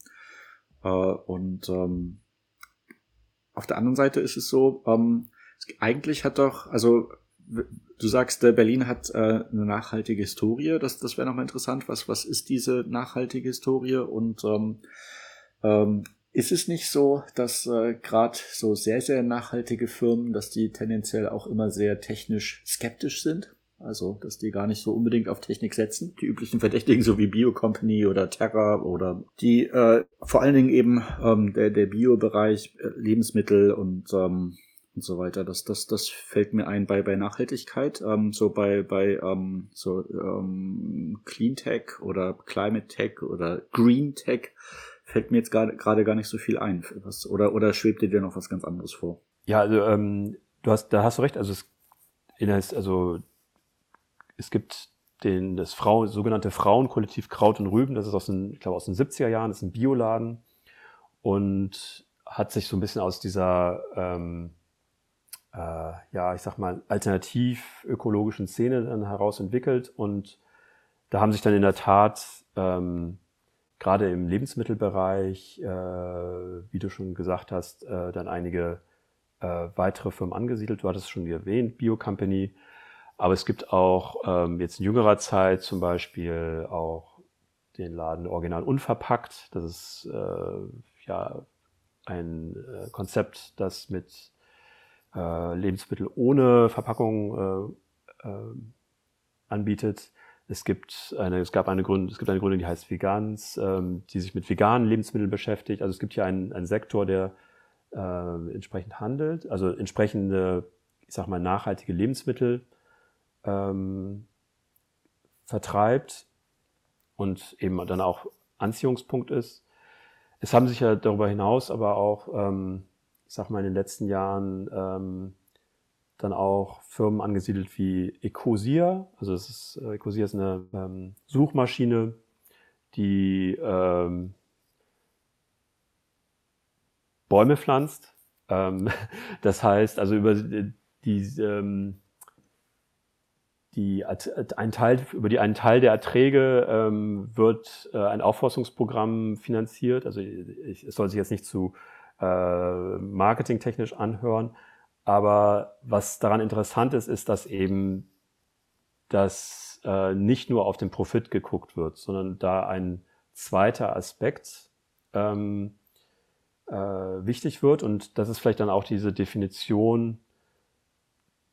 äh, und ähm, auf der anderen Seite ist es so, ähm, eigentlich hat doch, also du sagst, der Berlin hat äh, eine nachhaltige Historie. Das, das wäre nochmal interessant. Was, was ist diese nachhaltige Historie? Und ähm, ähm, ist es nicht so, dass äh, gerade so sehr, sehr nachhaltige Firmen, dass die tendenziell auch immer sehr technisch skeptisch sind? Also, dass die gar nicht so unbedingt auf Technik setzen. Die üblichen Verdächtigen, so wie Bio-Company oder Terra oder die äh, vor allen Dingen eben ähm, der, der Bio-Bereich, äh, Lebensmittel und ähm, und so weiter. Das, das, das fällt mir ein bei, bei Nachhaltigkeit. Ähm, so bei, bei ähm, so ähm, Clean Tech oder Climate Tech oder Green Tech fällt mir jetzt gerade gar nicht so viel ein. Was, oder, oder schwebt dir noch was ganz anderes vor? Ja, also ähm, du hast, da hast du recht. Also es, also es gibt den, das Frau, sogenannte Frauenkollektiv Kraut und Rüben, das ist aus den, ich glaube, aus den 70er Jahren, das ist ein Bioladen und hat sich so ein bisschen aus dieser, ähm, äh, ja, ich sag mal, alternativ ökologischen Szene dann heraus entwickelt und da haben sich dann in der Tat ähm, gerade im Lebensmittelbereich, äh, wie du schon gesagt hast, äh, dann einige äh, weitere Firmen angesiedelt. Du hattest es schon erwähnt, Bio Company, aber es gibt auch ähm, jetzt in jüngerer Zeit zum Beispiel auch den Laden Original Unverpackt. Das ist äh, ja ein äh, Konzept, das mit äh, Lebensmittel ohne Verpackung äh, äh, anbietet. Es gibt eine, es gab eine Gründung, es gibt eine Gründung, die heißt Vegans, ähm, die sich mit veganen Lebensmitteln beschäftigt. Also es gibt hier einen, einen Sektor, der äh, entsprechend handelt, also entsprechende, ich sag mal, nachhaltige Lebensmittel ähm, vertreibt und eben dann auch Anziehungspunkt ist. Es haben sich ja darüber hinaus aber auch, ähm, ich sag mal, in den letzten Jahren ähm, dann auch Firmen angesiedelt wie Ecosia. Also es ist, äh, Ecosia ist eine ähm, Suchmaschine, die ähm, Bäume pflanzt. Ähm, [LAUGHS] das heißt, also über die, ähm, die, ein Teil, über die einen Teil der Erträge ähm, wird äh, ein Aufforstungsprogramm finanziert. Also ich, es soll sich jetzt nicht zu äh, marketingtechnisch anhören, aber was daran interessant ist, ist, dass eben das äh, nicht nur auf den Profit geguckt wird, sondern da ein zweiter Aspekt ähm, äh, wichtig wird. Und das ist vielleicht dann auch diese Definition,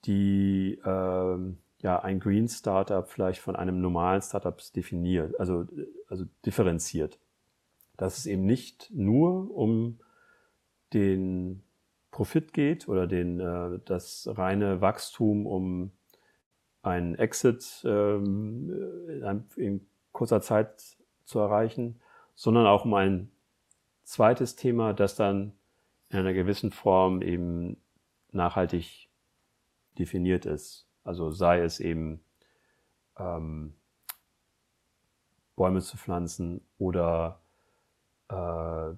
die äh, ja ein Green Startup vielleicht von einem normalen Startup definiert, also, also differenziert. Dass es eben nicht nur um den Profit geht oder den, äh, das reine Wachstum, um einen Exit ähm, in, in kurzer Zeit zu erreichen, sondern auch um ein zweites Thema, das dann in einer gewissen Form eben nachhaltig definiert ist. Also sei es eben ähm, Bäume zu pflanzen oder äh,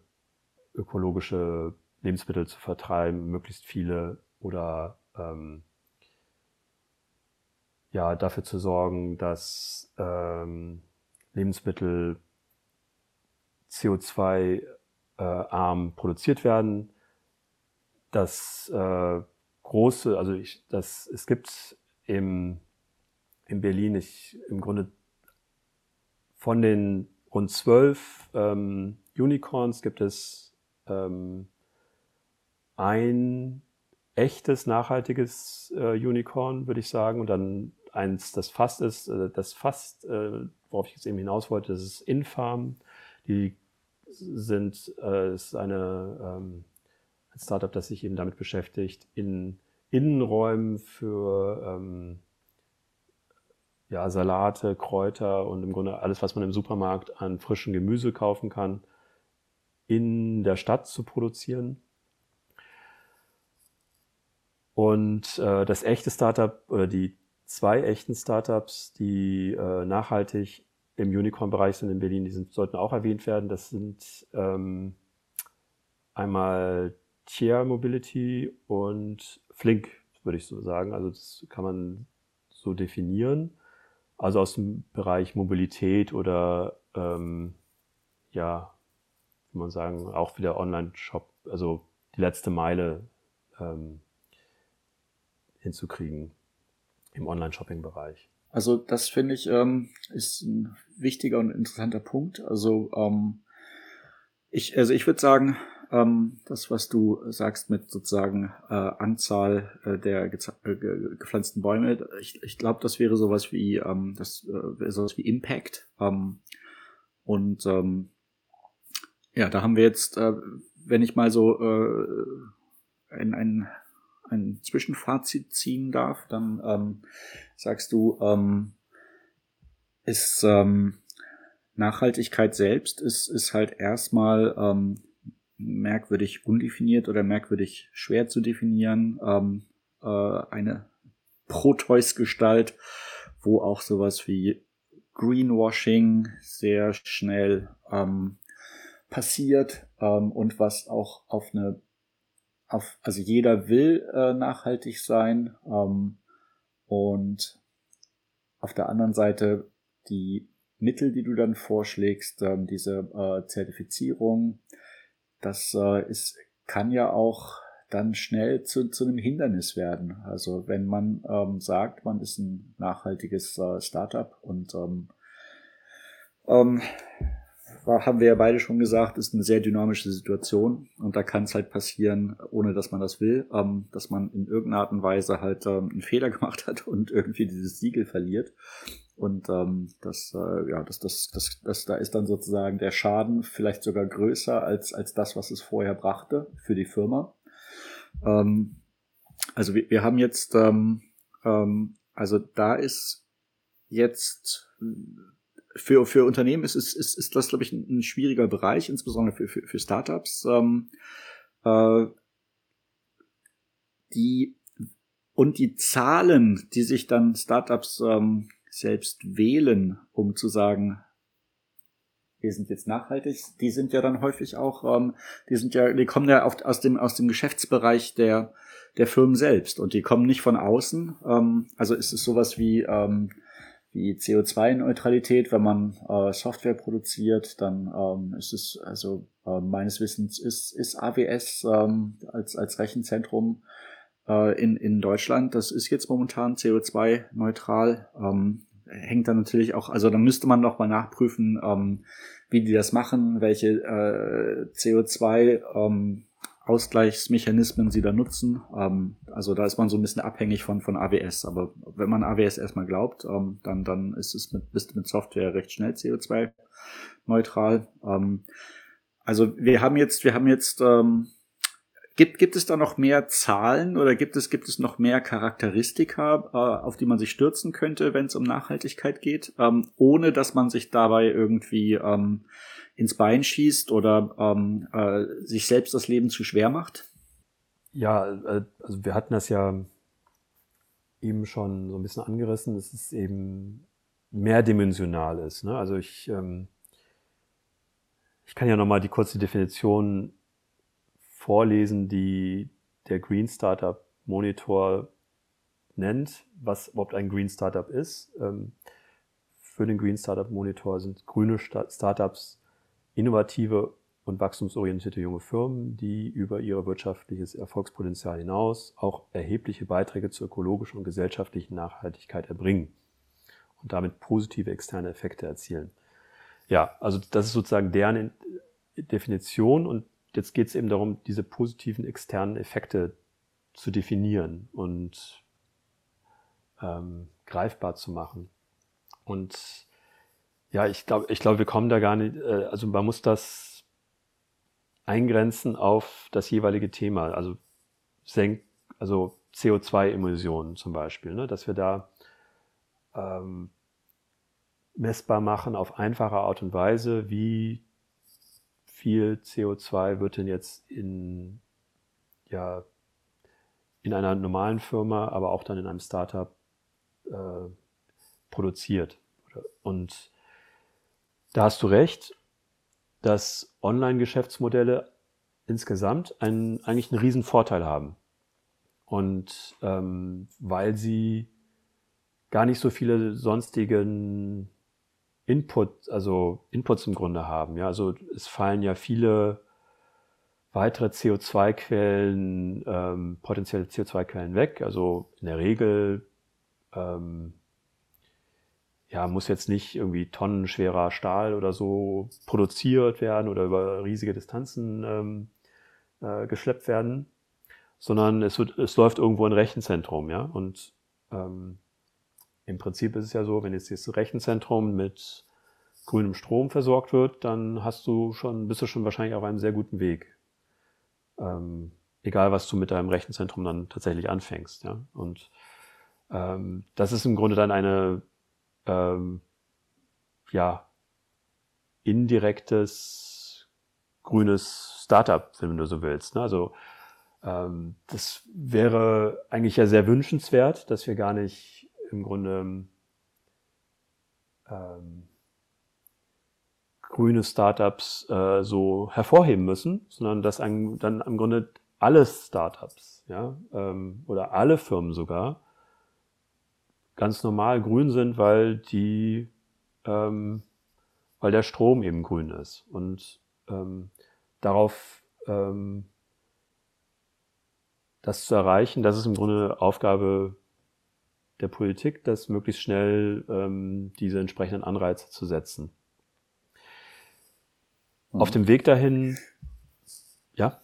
ökologische Lebensmittel zu vertreiben, möglichst viele oder ähm, ja dafür zu sorgen, dass ähm, Lebensmittel CO2 äh, produziert werden. Das äh, große, also ich, das, es gibt im, in Berlin ich, im Grunde von den rund zwölf ähm, Unicorns gibt es ähm, ein echtes, nachhaltiges äh, Unicorn, würde ich sagen, und dann eins, das fast ist, äh, das fast, äh, worauf ich jetzt eben hinaus wollte, das ist Infarm. Die sind, äh, ist eine, ähm, ein Startup, das sich eben damit beschäftigt, in Innenräumen für ähm, ja, Salate, Kräuter und im Grunde alles, was man im Supermarkt an frischem Gemüse kaufen kann, in der Stadt zu produzieren. Und äh, das echte Startup oder die zwei echten Startups, die äh, nachhaltig im Unicorn-Bereich sind in Berlin, die sind, sollten auch erwähnt werden. Das sind ähm, einmal Tier Mobility und Flink, würde ich so sagen. Also das kann man so definieren. Also aus dem Bereich Mobilität oder ähm, ja, wie man sagen, auch wieder Online-Shop, also die letzte Meile ähm, hinzukriegen im Online-Shopping-Bereich. Also das finde ich ähm, ist ein wichtiger und interessanter Punkt. Also ähm, ich, also ich würde sagen, ähm, das, was du sagst mit sozusagen äh, Anzahl äh, der ge äh, gepflanzten Bäume, ich, ich glaube, das wäre sowas wie ähm, das äh, sowas wie Impact. Ähm, und ähm, ja, da haben wir jetzt, äh, wenn ich mal so äh, ein, ein ein Zwischenfazit ziehen darf, dann ähm, sagst du, ähm, ist ähm, Nachhaltigkeit selbst ist, ist halt erstmal ähm, merkwürdig undefiniert oder merkwürdig schwer zu definieren. Ähm, äh, eine Proteus-Gestalt, wo auch sowas wie Greenwashing sehr schnell ähm, passiert ähm, und was auch auf eine auf, also jeder will äh, nachhaltig sein ähm, und auf der anderen Seite die Mittel, die du dann vorschlägst, ähm, diese äh, Zertifizierung, das äh, ist, kann ja auch dann schnell zu, zu einem Hindernis werden. Also wenn man ähm, sagt, man ist ein nachhaltiges äh, Startup und ähm, ähm, haben wir ja beide schon gesagt, ist eine sehr dynamische Situation und da kann es halt passieren, ohne dass man das will, ähm, dass man in irgendeiner Art und Weise halt ähm, einen Fehler [LAUGHS] gemacht hat und irgendwie dieses Siegel verliert. Und ähm, das, äh, ja, das, das, das, das, da ist dann sozusagen der Schaden vielleicht sogar größer als, als das, was es vorher brachte für die Firma. Ähm, also wir, wir haben jetzt, ähm, ähm, also da ist jetzt für, für Unternehmen ist, ist, ist, ist das, glaube ich, ein, schwieriger Bereich, insbesondere für, für, für Startups. Ähm, äh, die und die Zahlen, die sich dann Startups ähm, selbst wählen, um zu sagen, wir sind jetzt nachhaltig, die sind ja dann häufig auch, ähm, die sind ja, die kommen ja oft aus dem aus dem Geschäftsbereich der der Firmen selbst und die kommen nicht von außen. Ähm, also ist es sowas wie ähm, wie CO2-Neutralität, wenn man äh, Software produziert, dann ähm, ist es also äh, meines Wissens ist ist AWS ähm, als als Rechenzentrum äh, in in Deutschland, das ist jetzt momentan CO2-neutral. Ähm, hängt dann natürlich auch, also da müsste man noch mal nachprüfen, ähm, wie die das machen, welche äh, CO2 ähm, Ausgleichsmechanismen sie da nutzen. Ähm, also da ist man so ein bisschen abhängig von, von AWS. Aber wenn man AWS erstmal glaubt, ähm, dann, dann ist es mit, bist mit Software recht schnell CO2 neutral. Ähm, also wir haben jetzt, wir haben jetzt ähm, Gibt, gibt es da noch mehr Zahlen oder gibt es, gibt es noch mehr Charakteristika, äh, auf die man sich stürzen könnte, wenn es um Nachhaltigkeit geht, ähm, ohne dass man sich dabei irgendwie ähm, ins Bein schießt oder ähm, äh, sich selbst das Leben zu schwer macht? Ja, äh, also wir hatten das ja eben schon so ein bisschen angerissen, dass es eben mehrdimensional ist. Ne? Also ich, ähm, ich kann ja nochmal die kurze Definition vorlesen, die der Green Startup Monitor nennt, was überhaupt ein Green Startup ist. Ähm, für den Green Startup Monitor sind grüne Startups innovative und wachstumsorientierte junge Firmen, die über ihr wirtschaftliches Erfolgspotenzial hinaus auch erhebliche Beiträge zur ökologischen und gesellschaftlichen Nachhaltigkeit erbringen und damit positive externe Effekte erzielen. Ja, also das ist sozusagen deren Definition und Jetzt geht es eben darum, diese positiven externen Effekte zu definieren und ähm, greifbar zu machen. Und ja, ich glaube, ich glaube, wir kommen da gar nicht, äh, also man muss das eingrenzen auf das jeweilige Thema, also senk, also CO2-Emissionen zum Beispiel, ne, dass wir da ähm, messbar machen auf einfache Art und Weise, wie viel CO2 wird denn jetzt in, ja, in einer normalen Firma, aber auch dann in einem Startup äh, produziert. Und da hast du recht, dass Online-Geschäftsmodelle insgesamt einen, eigentlich einen riesen Vorteil haben. Und ähm, weil sie gar nicht so viele sonstigen Input, also Inputs im Grunde haben. Ja, also es fallen ja viele weitere CO2-Quellen, ähm, potenzielle CO2-Quellen weg. Also in der Regel ähm, ja, muss jetzt nicht irgendwie tonnenschwerer Stahl oder so produziert werden oder über riesige Distanzen ähm, äh, geschleppt werden, sondern es, wird, es läuft irgendwo ein Rechenzentrum, ja. Und ähm, im Prinzip ist es ja so, wenn jetzt das Rechenzentrum mit grünem Strom versorgt wird, dann hast du schon, bist du schon wahrscheinlich auf einem sehr guten Weg. Ähm, egal, was du mit deinem Rechenzentrum dann tatsächlich anfängst. Ja? Und ähm, das ist im Grunde dann eine ähm, ja, indirektes grünes Startup, wenn du so willst. Ne? Also ähm, das wäre eigentlich ja sehr wünschenswert, dass wir gar nicht im Grunde ähm, grüne Startups äh, so hervorheben müssen, sondern dass ein, dann im Grunde alle Startups ja, ähm, oder alle Firmen sogar ganz normal grün sind, weil die ähm, weil der Strom eben grün ist. Und ähm, darauf ähm, das zu erreichen, das ist im Grunde Aufgabe der Politik, das möglichst schnell ähm, diese entsprechenden Anreize zu setzen. Auf dem Weg dahin, ja.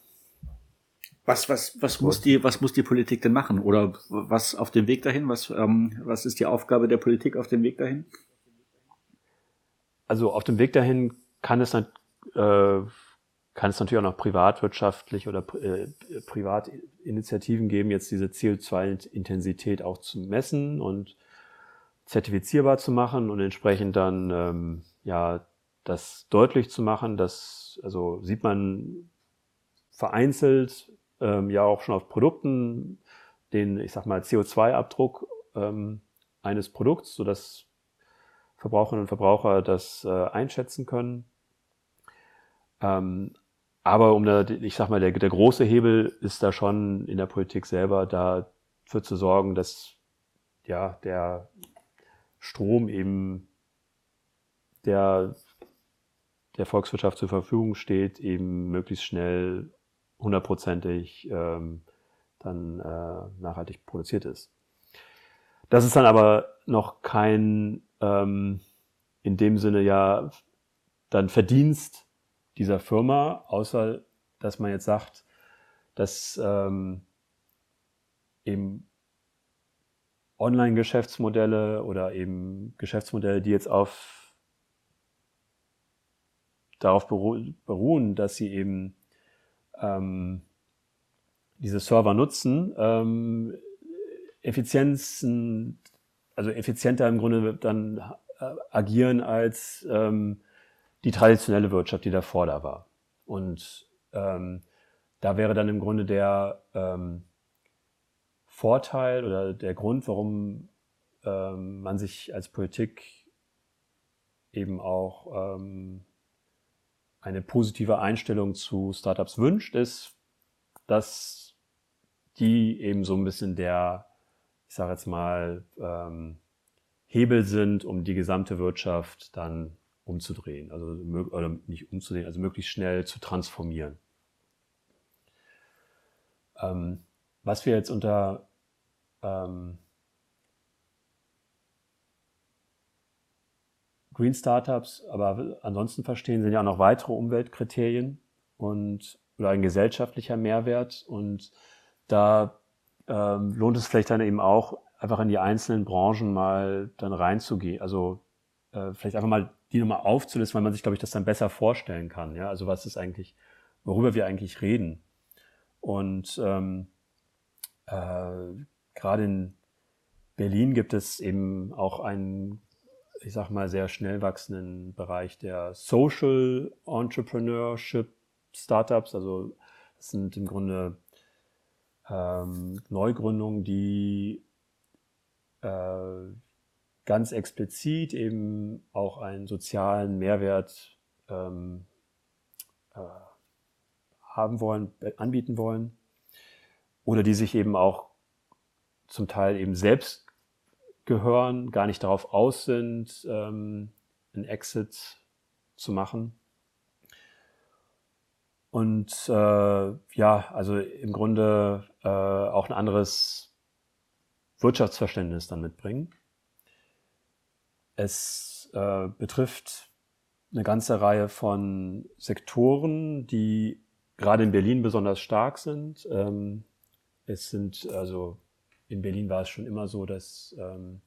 Was, was, was muss die, was muss die Politik denn machen? Oder was auf dem Weg dahin? Was, ähm, was ist die Aufgabe der Politik auf dem Weg dahin? Also auf dem Weg dahin kann es, äh, kann es natürlich auch noch privatwirtschaftlich oder äh, Privatinitiativen geben, jetzt diese CO2-Intensität auch zu messen und zertifizierbar zu machen und entsprechend dann ähm, ja das deutlich zu machen, dass also sieht man vereinzelt ähm, ja auch schon auf Produkten den ich sag mal CO2-Abdruck ähm, eines Produkts, so dass Verbraucherinnen und Verbraucher das äh, einschätzen können. Ähm, aber um da, ich sag mal, der, der große Hebel ist da schon in der Politik selber, dafür zu sorgen, dass ja der Strom eben der der Volkswirtschaft zur Verfügung steht, eben möglichst schnell hundertprozentig ähm, dann äh, nachhaltig produziert ist. Das ist dann aber noch kein ähm, in dem Sinne ja dann Verdienst dieser Firma, außer dass man jetzt sagt, dass ähm, eben Online-Geschäftsmodelle oder eben Geschäftsmodelle, die jetzt auf darauf beruhen, dass sie eben ähm, diese Server nutzen, ähm, Effizienzen, also effizienter im Grunde dann äh, agieren als ähm, die traditionelle Wirtschaft, die davor da war. Und ähm, da wäre dann im Grunde der ähm, Vorteil oder der Grund, warum ähm, man sich als Politik eben auch ähm, eine positive Einstellung zu Startups wünscht, ist, dass die eben so ein bisschen der, ich sage jetzt mal, ähm, Hebel sind, um die gesamte Wirtschaft dann umzudrehen, also oder nicht umzudrehen, also möglichst schnell zu transformieren. Ähm, was wir jetzt unter ähm, Green Startups, aber ansonsten verstehen sind ja auch noch weitere Umweltkriterien und oder ein gesellschaftlicher Mehrwert und da ähm, lohnt es vielleicht dann eben auch einfach in die einzelnen Branchen mal dann reinzugehen, also äh, vielleicht einfach mal die nochmal aufzulisten, weil man sich, glaube ich, das dann besser vorstellen kann. Ja, also was ist eigentlich, worüber wir eigentlich reden. Und ähm, äh, gerade in Berlin gibt es eben auch einen, ich sag mal, sehr schnell wachsenden Bereich der Social Entrepreneurship Startups. Also das sind im Grunde ähm, Neugründungen, die äh, ganz explizit eben auch einen sozialen Mehrwert ähm, äh, haben wollen, anbieten wollen. Oder die sich eben auch zum Teil eben selbst gehören, gar nicht darauf aus sind, ähm, einen Exit zu machen. Und äh, ja, also im Grunde äh, auch ein anderes Wirtschaftsverständnis dann mitbringen. Es äh, betrifft eine ganze Reihe von Sektoren, die gerade in Berlin besonders stark sind. Ähm, es sind also in Berlin war es schon immer so, dass ähm,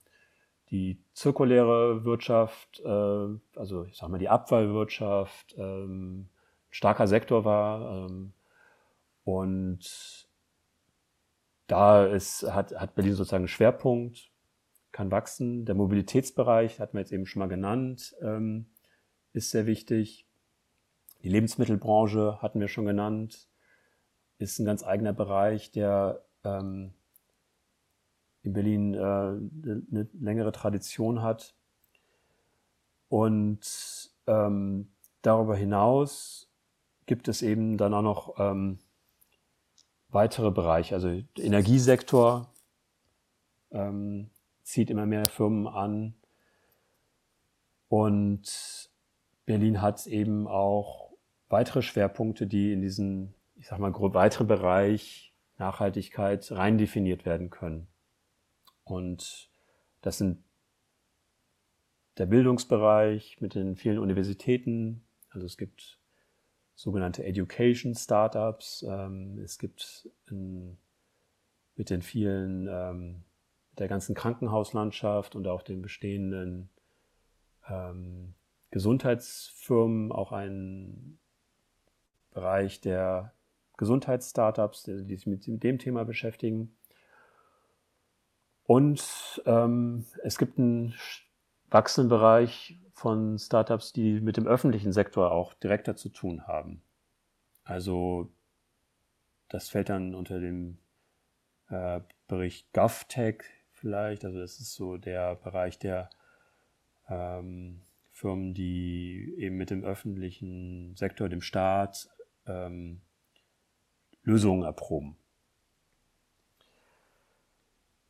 die zirkuläre Wirtschaft, äh, also ich sag mal die Abfallwirtschaft, ähm, starker Sektor war. Ähm, und da ist, hat, hat Berlin sozusagen einen Schwerpunkt kann wachsen. Der Mobilitätsbereich, hat man jetzt eben schon mal genannt, ähm, ist sehr wichtig. Die Lebensmittelbranche hatten wir schon genannt, ist ein ganz eigener Bereich, der ähm, in Berlin äh, eine längere Tradition hat. Und ähm, darüber hinaus gibt es eben dann auch noch ähm, weitere Bereiche, also Energiesektor, ähm, zieht immer mehr Firmen an. Und Berlin hat eben auch weitere Schwerpunkte, die in diesen, ich sag mal, weiteren Bereich Nachhaltigkeit rein definiert werden können. Und das sind der Bildungsbereich mit den vielen Universitäten. Also es gibt sogenannte Education Startups. Ähm, es gibt mit den vielen, ähm, der ganzen Krankenhauslandschaft und auch den bestehenden ähm, Gesundheitsfirmen auch einen Bereich der Gesundheitsstartups, die sich mit dem Thema beschäftigen. Und ähm, es gibt einen wachsenden Bereich von Startups, die mit dem öffentlichen Sektor auch direkter zu tun haben. Also das fällt dann unter dem äh, Bericht GovTech vielleicht. Also das ist so der Bereich der ähm, Firmen, die eben mit dem öffentlichen Sektor, dem Staat, ähm, Lösungen erproben.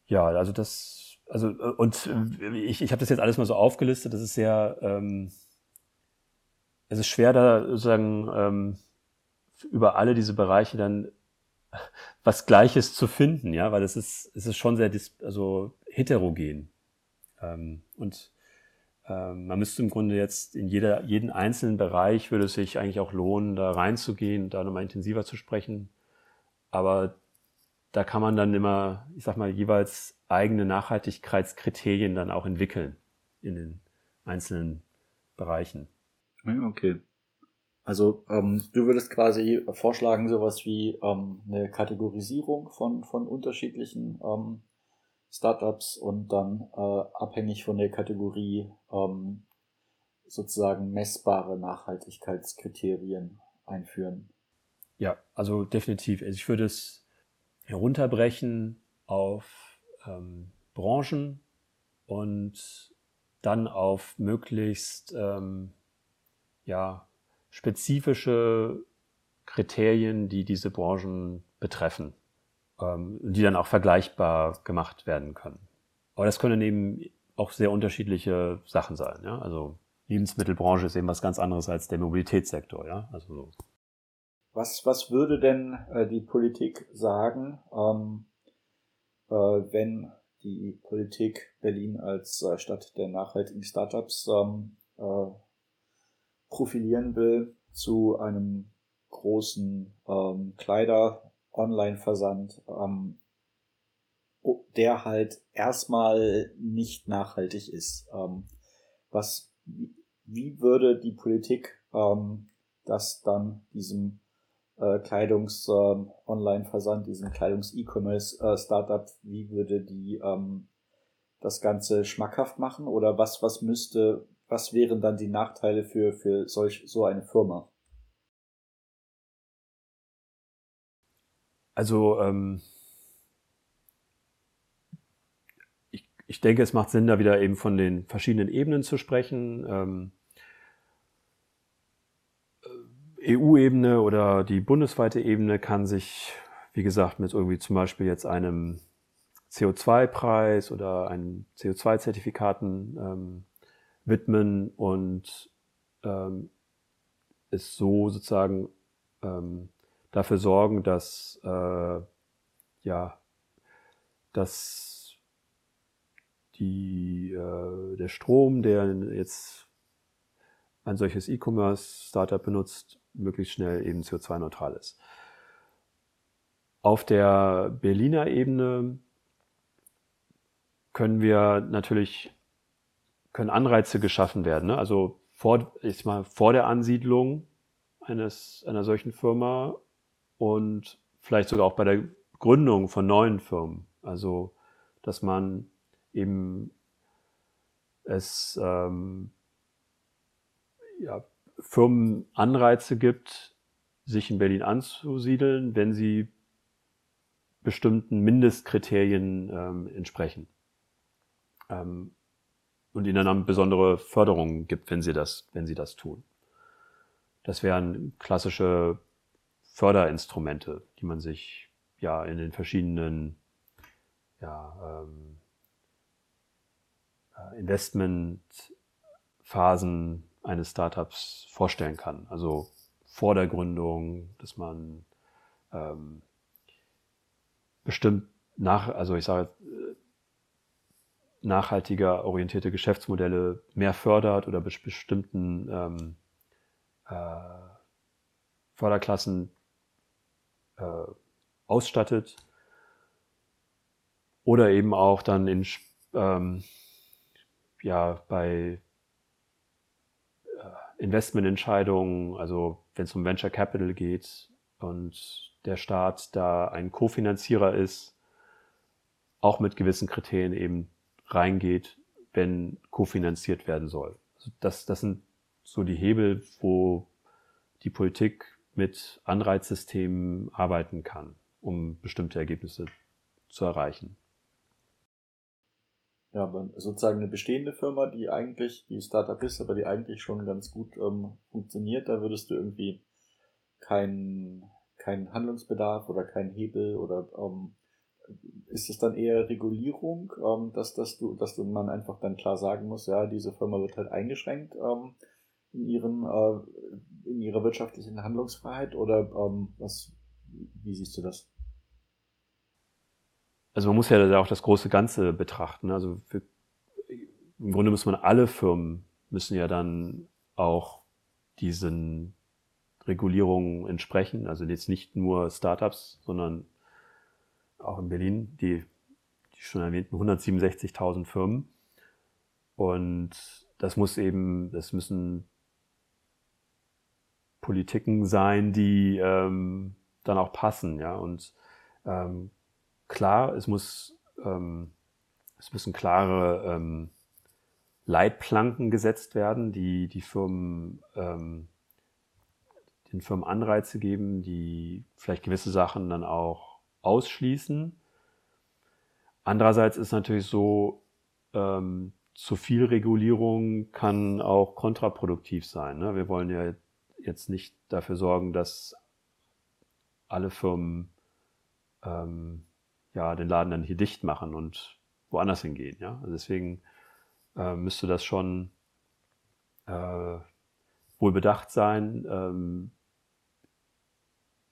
Ja, also das, also und ich, ich habe das jetzt alles mal so aufgelistet. Das ist sehr, ähm, es ist schwer da sozusagen ähm, über alle diese Bereiche dann was Gleiches zu finden, ja, weil es ist, es ist schon sehr, also heterogen. Ähm, und ähm, man müsste im Grunde jetzt in jeder, jeden einzelnen Bereich würde es sich eigentlich auch lohnen, da reinzugehen, da nochmal intensiver zu sprechen. Aber da kann man dann immer, ich sag mal, jeweils eigene Nachhaltigkeitskriterien dann auch entwickeln in den einzelnen Bereichen. Okay. Also ähm, du würdest quasi vorschlagen, sowas wie ähm, eine Kategorisierung von, von unterschiedlichen ähm, Startups und dann äh, abhängig von der Kategorie ähm, sozusagen messbare Nachhaltigkeitskriterien einführen. Ja, also definitiv. Also ich würde es herunterbrechen auf ähm, Branchen und dann auf möglichst ähm, ja, spezifische Kriterien, die diese Branchen betreffen ähm, die dann auch vergleichbar gemacht werden können. Aber das können eben auch sehr unterschiedliche Sachen sein. Ja? Also Lebensmittelbranche ist eben was ganz anderes als der Mobilitätssektor. Ja? Also so. Was, was würde denn äh, die Politik sagen, ähm, äh, wenn die Politik Berlin als äh, Stadt der nachhaltigen Startups ähm, äh, profilieren will zu einem großen ähm, Kleider- Online-Versand, ähm, der halt erstmal nicht nachhaltig ist. Ähm, was, wie würde die Politik ähm, das dann diesem äh, Kleidungs-Online-Versand, ähm, diesem Kleidungs-E-Commerce-Startup, äh, wie würde die ähm, das Ganze schmackhaft machen? Oder was, was müsste, was wären dann die Nachteile für, für solch, so eine Firma? Also ähm, ich, ich denke, es macht Sinn, da wieder eben von den verschiedenen Ebenen zu sprechen. Ähm, äh, EU-Ebene oder die bundesweite Ebene kann sich, wie gesagt, mit irgendwie zum Beispiel jetzt einem CO2-Preis oder einem CO2-Zertifikaten ähm, widmen und ähm, es so sozusagen ähm, dafür sorgen, dass äh, ja, dass die, äh, der Strom, der jetzt ein solches E-Commerce-Startup benutzt, möglichst schnell eben CO2-neutral ist. Auf der Berliner Ebene können wir natürlich, können Anreize geschaffen werden. Ne? Also vor, ich mal, vor der Ansiedlung eines, einer solchen Firma und vielleicht sogar auch bei der Gründung von neuen Firmen. Also, dass man eben es ähm, ja, Firmen Anreize gibt, sich in Berlin anzusiedeln, wenn sie bestimmten Mindestkriterien ähm, entsprechen. Ähm, und ihnen dann besondere Förderungen gibt, wenn sie das, wenn sie das tun. Das wären klassische Förderinstrumente, die man sich ja in den verschiedenen ja, ähm, äh, Investmentphasen eines Startups vorstellen kann. Also vor der Gründung, dass man ähm, bestimmt nach, also ich sage nachhaltiger orientierte Geschäftsmodelle mehr fördert oder bestimmten ähm, äh, Förderklassen äh, ausstattet oder eben auch dann in, ähm, ja, bei äh, Investmententscheidungen, also wenn es um Venture Capital geht und der Staat da ein Kofinanzierer ist, auch mit gewissen Kriterien eben reingeht, wenn kofinanziert werden soll. Also das, das sind so die Hebel, wo die Politik mit Anreizsystemen arbeiten kann, um bestimmte Ergebnisse zu erreichen. Ja, sozusagen eine bestehende Firma, die eigentlich, die Startup ist, aber die eigentlich schon ganz gut ähm, funktioniert, da würdest du irgendwie keinen keinen Handlungsbedarf oder keinen Hebel oder ähm, ist es dann eher Regulierung, ähm, dass, dass du, dass man einfach dann klar sagen muss, ja, diese Firma wird halt eingeschränkt ähm, in ihren äh, in ihrer wirtschaftlichen Handlungsfreiheit oder ähm, was wie siehst du das? Also man muss ja auch das große Ganze betrachten. Also für, im Grunde muss man alle Firmen müssen ja dann auch diesen Regulierungen entsprechen. Also jetzt nicht nur Startups, sondern auch in Berlin die, die schon erwähnten 167.000 Firmen. Und das muss eben, das müssen Politiken sein, die ähm, dann auch passen, ja. Und ähm, klar, es muss, ähm, es müssen klare ähm, Leitplanken gesetzt werden, die die Firmen, ähm, den Firmen Anreize geben, die vielleicht gewisse Sachen dann auch ausschließen. Andererseits ist natürlich so, ähm, zu viel Regulierung kann auch kontraproduktiv sein. Ne? Wir wollen ja jetzt nicht dafür sorgen, dass alle Firmen ähm, ja, den Laden dann hier dicht machen und woanders hingehen. Ja? Also deswegen äh, müsste das schon äh, wohl bedacht sein. Ähm,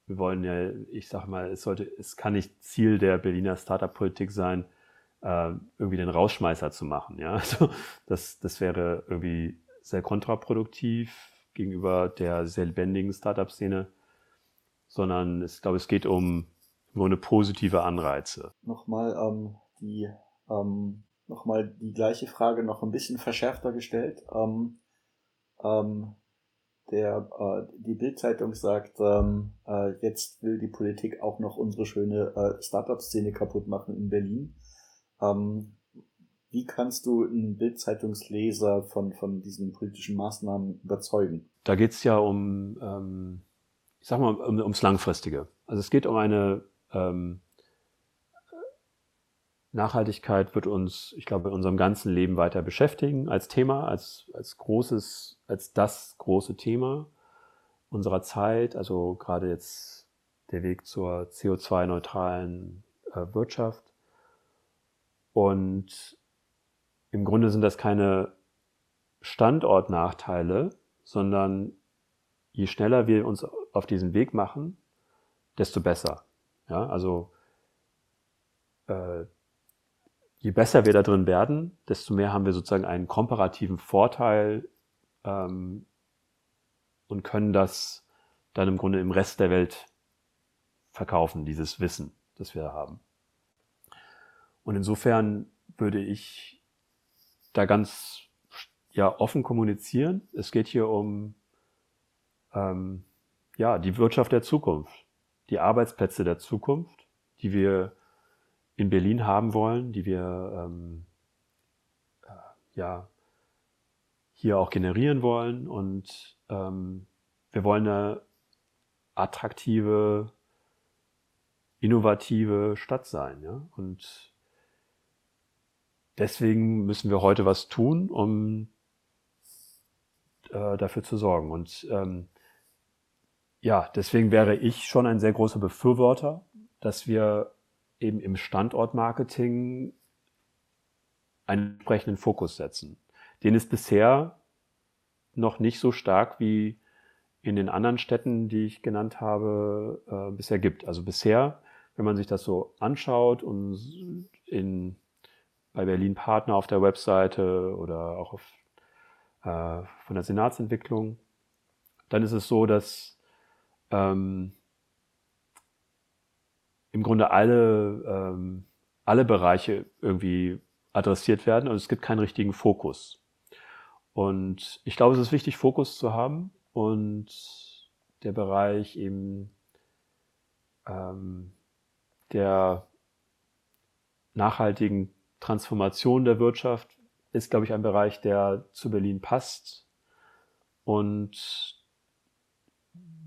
wir wollen ja, ich sag mal, es sollte, es kann nicht Ziel der Berliner Startup-Politik sein, äh, irgendwie den Rausschmeißer zu machen. Ja, [LAUGHS] also das, das wäre irgendwie sehr kontraproduktiv gegenüber der sehr lebendigen Startup-Szene, sondern ich glaube, es geht um nur eine positive Anreize. Nochmal ähm, die ähm, nochmal die gleiche Frage noch ein bisschen verschärfter gestellt. Ähm, ähm, der äh, die Bildzeitung sagt, ähm, äh, jetzt will die Politik auch noch unsere schöne äh, Startup-Szene kaputt machen in Berlin. Ähm, wie kannst du einen Bildzeitungsleser von, von diesen politischen Maßnahmen überzeugen? Da geht es ja um, ähm, ich sag mal, um, ums Langfristige. Also es geht um eine ähm, Nachhaltigkeit wird uns, ich glaube, in unserem ganzen Leben weiter beschäftigen als Thema, als, als großes, als das große Thema unserer Zeit. Also gerade jetzt der Weg zur CO2-neutralen äh, Wirtschaft. Und im Grunde sind das keine Standortnachteile, sondern je schneller wir uns auf diesen Weg machen, desto besser. Ja, also äh, je besser wir da drin werden, desto mehr haben wir sozusagen einen komparativen Vorteil ähm, und können das dann im Grunde im Rest der Welt verkaufen, dieses Wissen, das wir haben. Und insofern würde ich da ganz ja, offen kommunizieren. Es geht hier um ähm, ja, die Wirtschaft der Zukunft die Arbeitsplätze der Zukunft, die wir in Berlin haben wollen, die wir ähm, äh, ja hier auch generieren wollen. Und ähm, wir wollen eine attraktive, innovative Stadt sein, ja. Und deswegen müssen wir heute was tun, um äh, dafür zu sorgen. Und ähm, ja, deswegen wäre ich schon ein sehr großer Befürworter, dass wir eben im Standortmarketing einen entsprechenden Fokus setzen. Den ist bisher noch nicht so stark wie in den anderen Städten, die ich genannt habe, äh, bisher gibt. Also bisher, wenn man sich das so anschaut und in, bei Berlin Partner auf der Webseite oder auch auf, äh, von der Senatsentwicklung, dann ist es so, dass ähm, im Grunde alle, ähm, alle Bereiche irgendwie adressiert werden und es gibt keinen richtigen Fokus. Und ich glaube, es ist wichtig, Fokus zu haben und der Bereich eben ähm, der nachhaltigen Transformation der Wirtschaft ist, glaube ich, ein Bereich, der zu Berlin passt und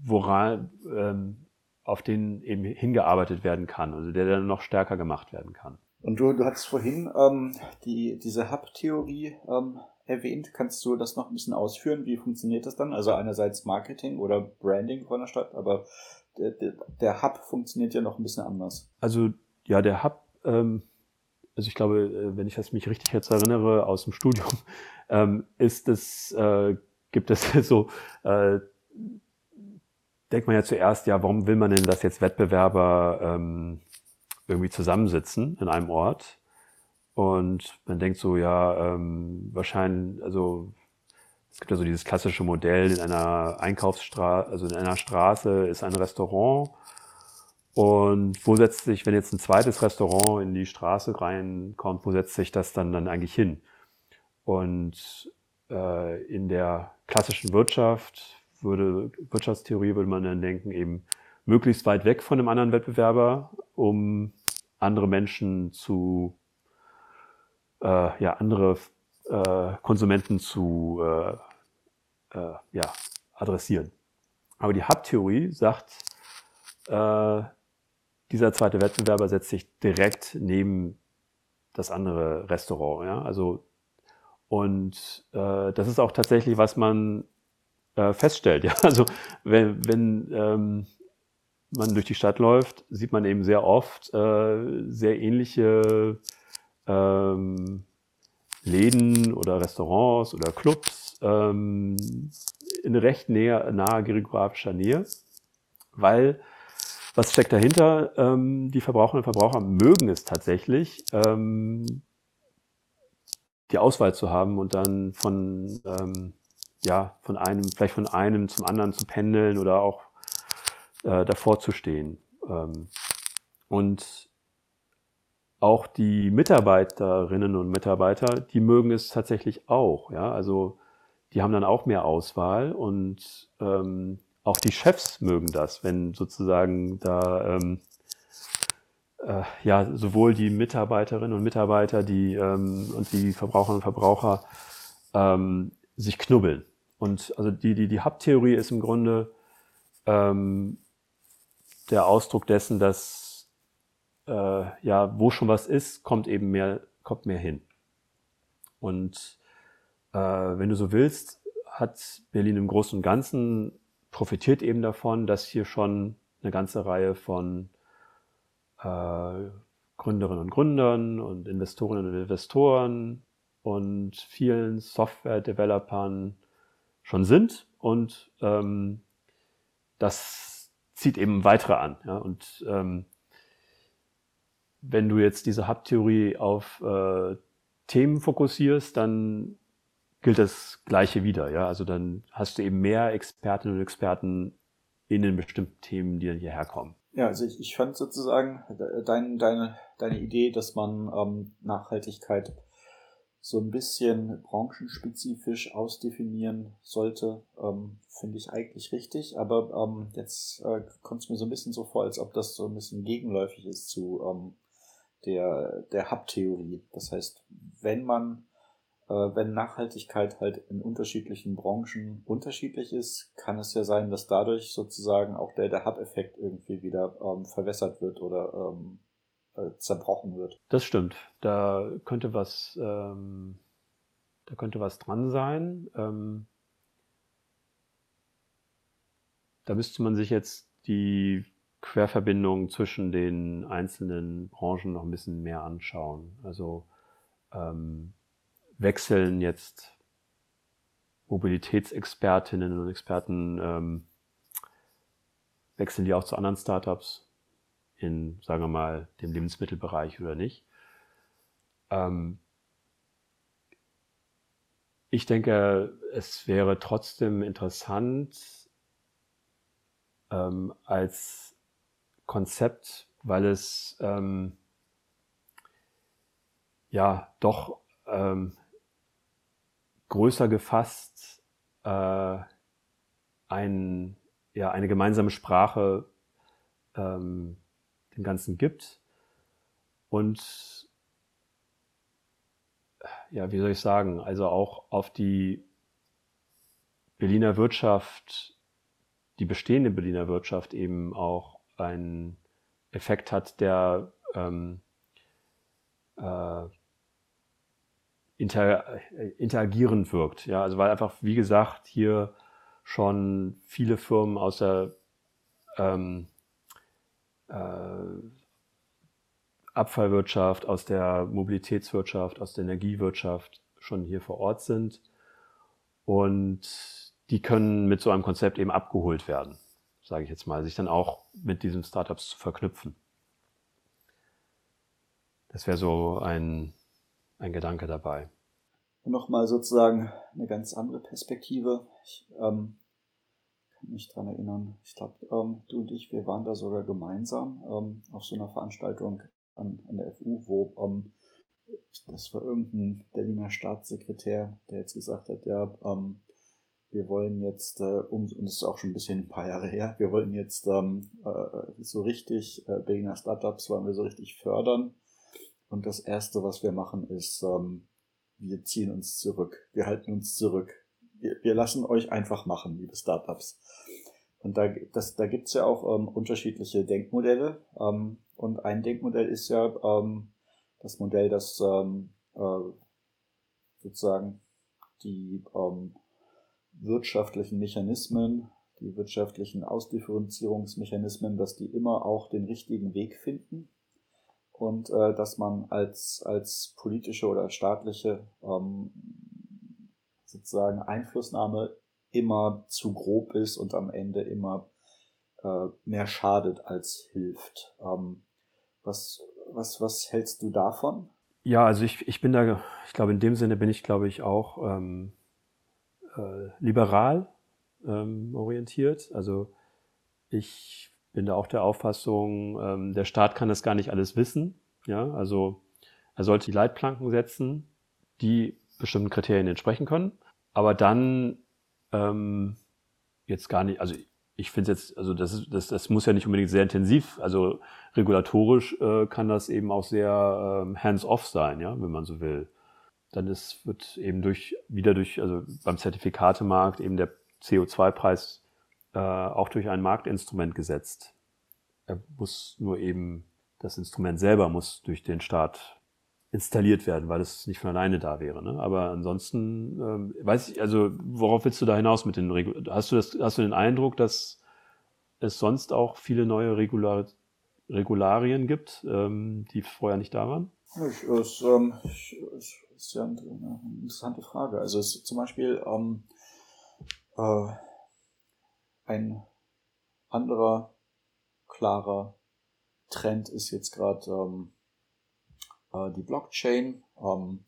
woran, ähm, auf den eben hingearbeitet werden kann, also der dann noch stärker gemacht werden kann. Und du, du hattest vorhin ähm, die, diese Hub-Theorie ähm, erwähnt. Kannst du das noch ein bisschen ausführen? Wie funktioniert das dann? Also einerseits Marketing oder Branding von der Stadt, aber der, der, der Hub funktioniert ja noch ein bisschen anders. Also ja, der Hub, ähm, also ich glaube, äh, wenn ich das mich richtig jetzt erinnere aus dem Studium, [LAUGHS] ähm, ist es, äh, gibt es [LAUGHS] so, äh, denkt man ja zuerst, ja, warum will man denn, dass jetzt Wettbewerber ähm, irgendwie zusammensitzen in einem Ort? Und man denkt so, ja, ähm, wahrscheinlich, also es gibt ja so dieses klassische Modell in einer Einkaufsstraße, also in einer Straße ist ein Restaurant. Und wo setzt sich, wenn jetzt ein zweites Restaurant in die Straße reinkommt, wo setzt sich das dann, dann eigentlich hin? Und äh, in der klassischen Wirtschaft würde, Wirtschaftstheorie würde man dann denken, eben möglichst weit weg von einem anderen Wettbewerber, um andere Menschen zu äh, ja, andere äh, Konsumenten zu äh, äh, ja, adressieren. Aber die Hub-Theorie sagt, äh, dieser zweite Wettbewerber setzt sich direkt neben das andere Restaurant. Ja? Also, und äh, das ist auch tatsächlich, was man äh, feststellt. Ja? [LAUGHS] Also wenn, wenn ähm, man durch die Stadt läuft, sieht man eben sehr oft äh, sehr ähnliche ähm, Läden oder Restaurants oder Clubs ähm, in recht näher, naher geografischer Nähe, weil was steckt dahinter? Ähm, die Verbraucherinnen und Verbraucher mögen es tatsächlich, ähm, die Auswahl zu haben und dann von, ähm, ja, von einem, vielleicht von einem zum anderen zu pendeln oder auch äh, davor zu stehen. Ähm, und auch die Mitarbeiterinnen und Mitarbeiter, die mögen es tatsächlich auch. Ja, also die haben dann auch mehr Auswahl und ähm, auch die Chefs mögen das, wenn sozusagen da ähm, äh, ja sowohl die Mitarbeiterinnen und Mitarbeiter, die ähm, und die Verbraucherinnen und Verbraucher ähm, sich knubbeln. Und also die die die Hub-Theorie ist im Grunde ähm, der Ausdruck dessen, dass äh, ja, wo schon was ist, kommt eben mehr, kommt mehr hin. Und äh, wenn du so willst, hat Berlin im Großen und Ganzen profitiert eben davon, dass hier schon eine ganze Reihe von äh, Gründerinnen und Gründern und Investorinnen und Investoren und vielen Software-Developern schon sind und ähm, das zieht eben weitere an. Ja? Und ähm, wenn du jetzt diese Hub-Theorie auf äh, Themen fokussierst, dann gilt das Gleiche wieder. Ja? Also dann hast du eben mehr Expertinnen und Experten in den bestimmten Themen, die dann hierher kommen. Ja, also ich, ich fand sozusagen dein, deine, deine Idee, dass man ähm, Nachhaltigkeit so ein bisschen branchenspezifisch ausdefinieren sollte, ähm, finde ich eigentlich richtig. Aber ähm, jetzt äh, kommt es mir so ein bisschen so vor, als ob das so ein bisschen gegenläufig ist zu ähm, der, der Hub-Theorie. Das heißt, wenn man, äh, wenn Nachhaltigkeit halt in unterschiedlichen Branchen unterschiedlich ist, kann es ja sein, dass dadurch sozusagen auch der, der Hub-Effekt irgendwie wieder ähm, verwässert wird oder ähm, äh, zerbrochen wird. Das stimmt. Da könnte was, ähm, da könnte was dran sein. Ähm, da müsste man sich jetzt die Querverbindungen zwischen den einzelnen Branchen noch ein bisschen mehr anschauen. Also ähm, wechseln jetzt Mobilitätsexpertinnen und Experten, ähm, wechseln die auch zu anderen Startups in, sagen wir mal, dem Lebensmittelbereich oder nicht. Ähm, ich denke, es wäre trotzdem interessant, ähm, als Konzept, weil es ähm, ja doch ähm, größer gefasst äh, ein, ja, eine gemeinsame Sprache ähm, dem Ganzen gibt und ja, wie soll ich sagen, also auch auf die Berliner Wirtschaft, die bestehende Berliner Wirtschaft eben auch einen Effekt hat, der ähm, äh, inter, äh, interagierend wirkt. Ja, also weil einfach, wie gesagt, hier schon viele Firmen aus der ähm, äh, Abfallwirtschaft, aus der Mobilitätswirtschaft, aus der Energiewirtschaft schon hier vor Ort sind. Und die können mit so einem Konzept eben abgeholt werden, sage ich jetzt mal, sich dann auch mit diesen Startups zu verknüpfen. Das wäre so ein, ein Gedanke dabei. Nochmal sozusagen eine ganz andere Perspektive. Ich ähm, mich dran erinnern, ich glaube, ähm, du und ich, wir waren da sogar gemeinsam ähm, auf so einer Veranstaltung an, an der FU, wo ähm, das war irgendein Berliner Staatssekretär, der jetzt gesagt hat, ja, ähm, wir wollen jetzt, äh, um, und das ist auch schon ein bisschen ein paar Jahre her, wir wollen jetzt ähm, äh, so richtig, äh, Berliner Startups wollen wir so richtig fördern. Und das Erste, was wir machen, ist, ähm, wir ziehen uns zurück. Wir halten uns zurück. Wir, wir lassen euch einfach machen, liebe Startups. Und da, das, da gibt's ja auch ähm, unterschiedliche Denkmodelle. Ähm, und ein Denkmodell ist ja ähm, das Modell, das ähm, äh, sozusagen die ähm, wirtschaftlichen Mechanismen, die wirtschaftlichen Ausdifferenzierungsmechanismen, dass die immer auch den richtigen Weg finden und äh, dass man als, als politische oder staatliche ähm, sozusagen Einflussnahme immer zu grob ist und am Ende immer äh, mehr schadet als hilft. Ähm, was, was, was hältst du davon? Ja, also ich, ich bin da, ich glaube, in dem Sinne bin ich, glaube ich, auch ähm, äh, liberal ähm, orientiert. Also ich bin da auch der Auffassung, ähm, der Staat kann das gar nicht alles wissen. Ja, also er sollte die Leitplanken setzen, die bestimmten Kriterien entsprechen können, aber dann ähm, jetzt gar nicht, also ich finde jetzt, also das, ist, das, das muss ja nicht unbedingt sehr intensiv, also regulatorisch äh, kann das eben auch sehr ähm, hands-off sein, ja, wenn man so will. Dann ist, wird eben durch, wieder durch, also beim Zertifikatemarkt eben der CO2-Preis äh, auch durch ein Marktinstrument gesetzt. Er muss nur eben, das Instrument selber muss durch den Staat installiert werden, weil es nicht von alleine da wäre. Ne? Aber ansonsten ähm, weiß ich, also worauf willst du da hinaus mit den Regul Hast du das, hast du den Eindruck, dass es sonst auch viele neue Regular Regularien gibt, ähm, die vorher nicht da waren? Ich, es, ähm, ich, ist ja eine interessante Frage. Also es ist zum Beispiel ähm, äh, ein anderer klarer Trend ist jetzt gerade ähm, äh, die Blockchain. Ähm,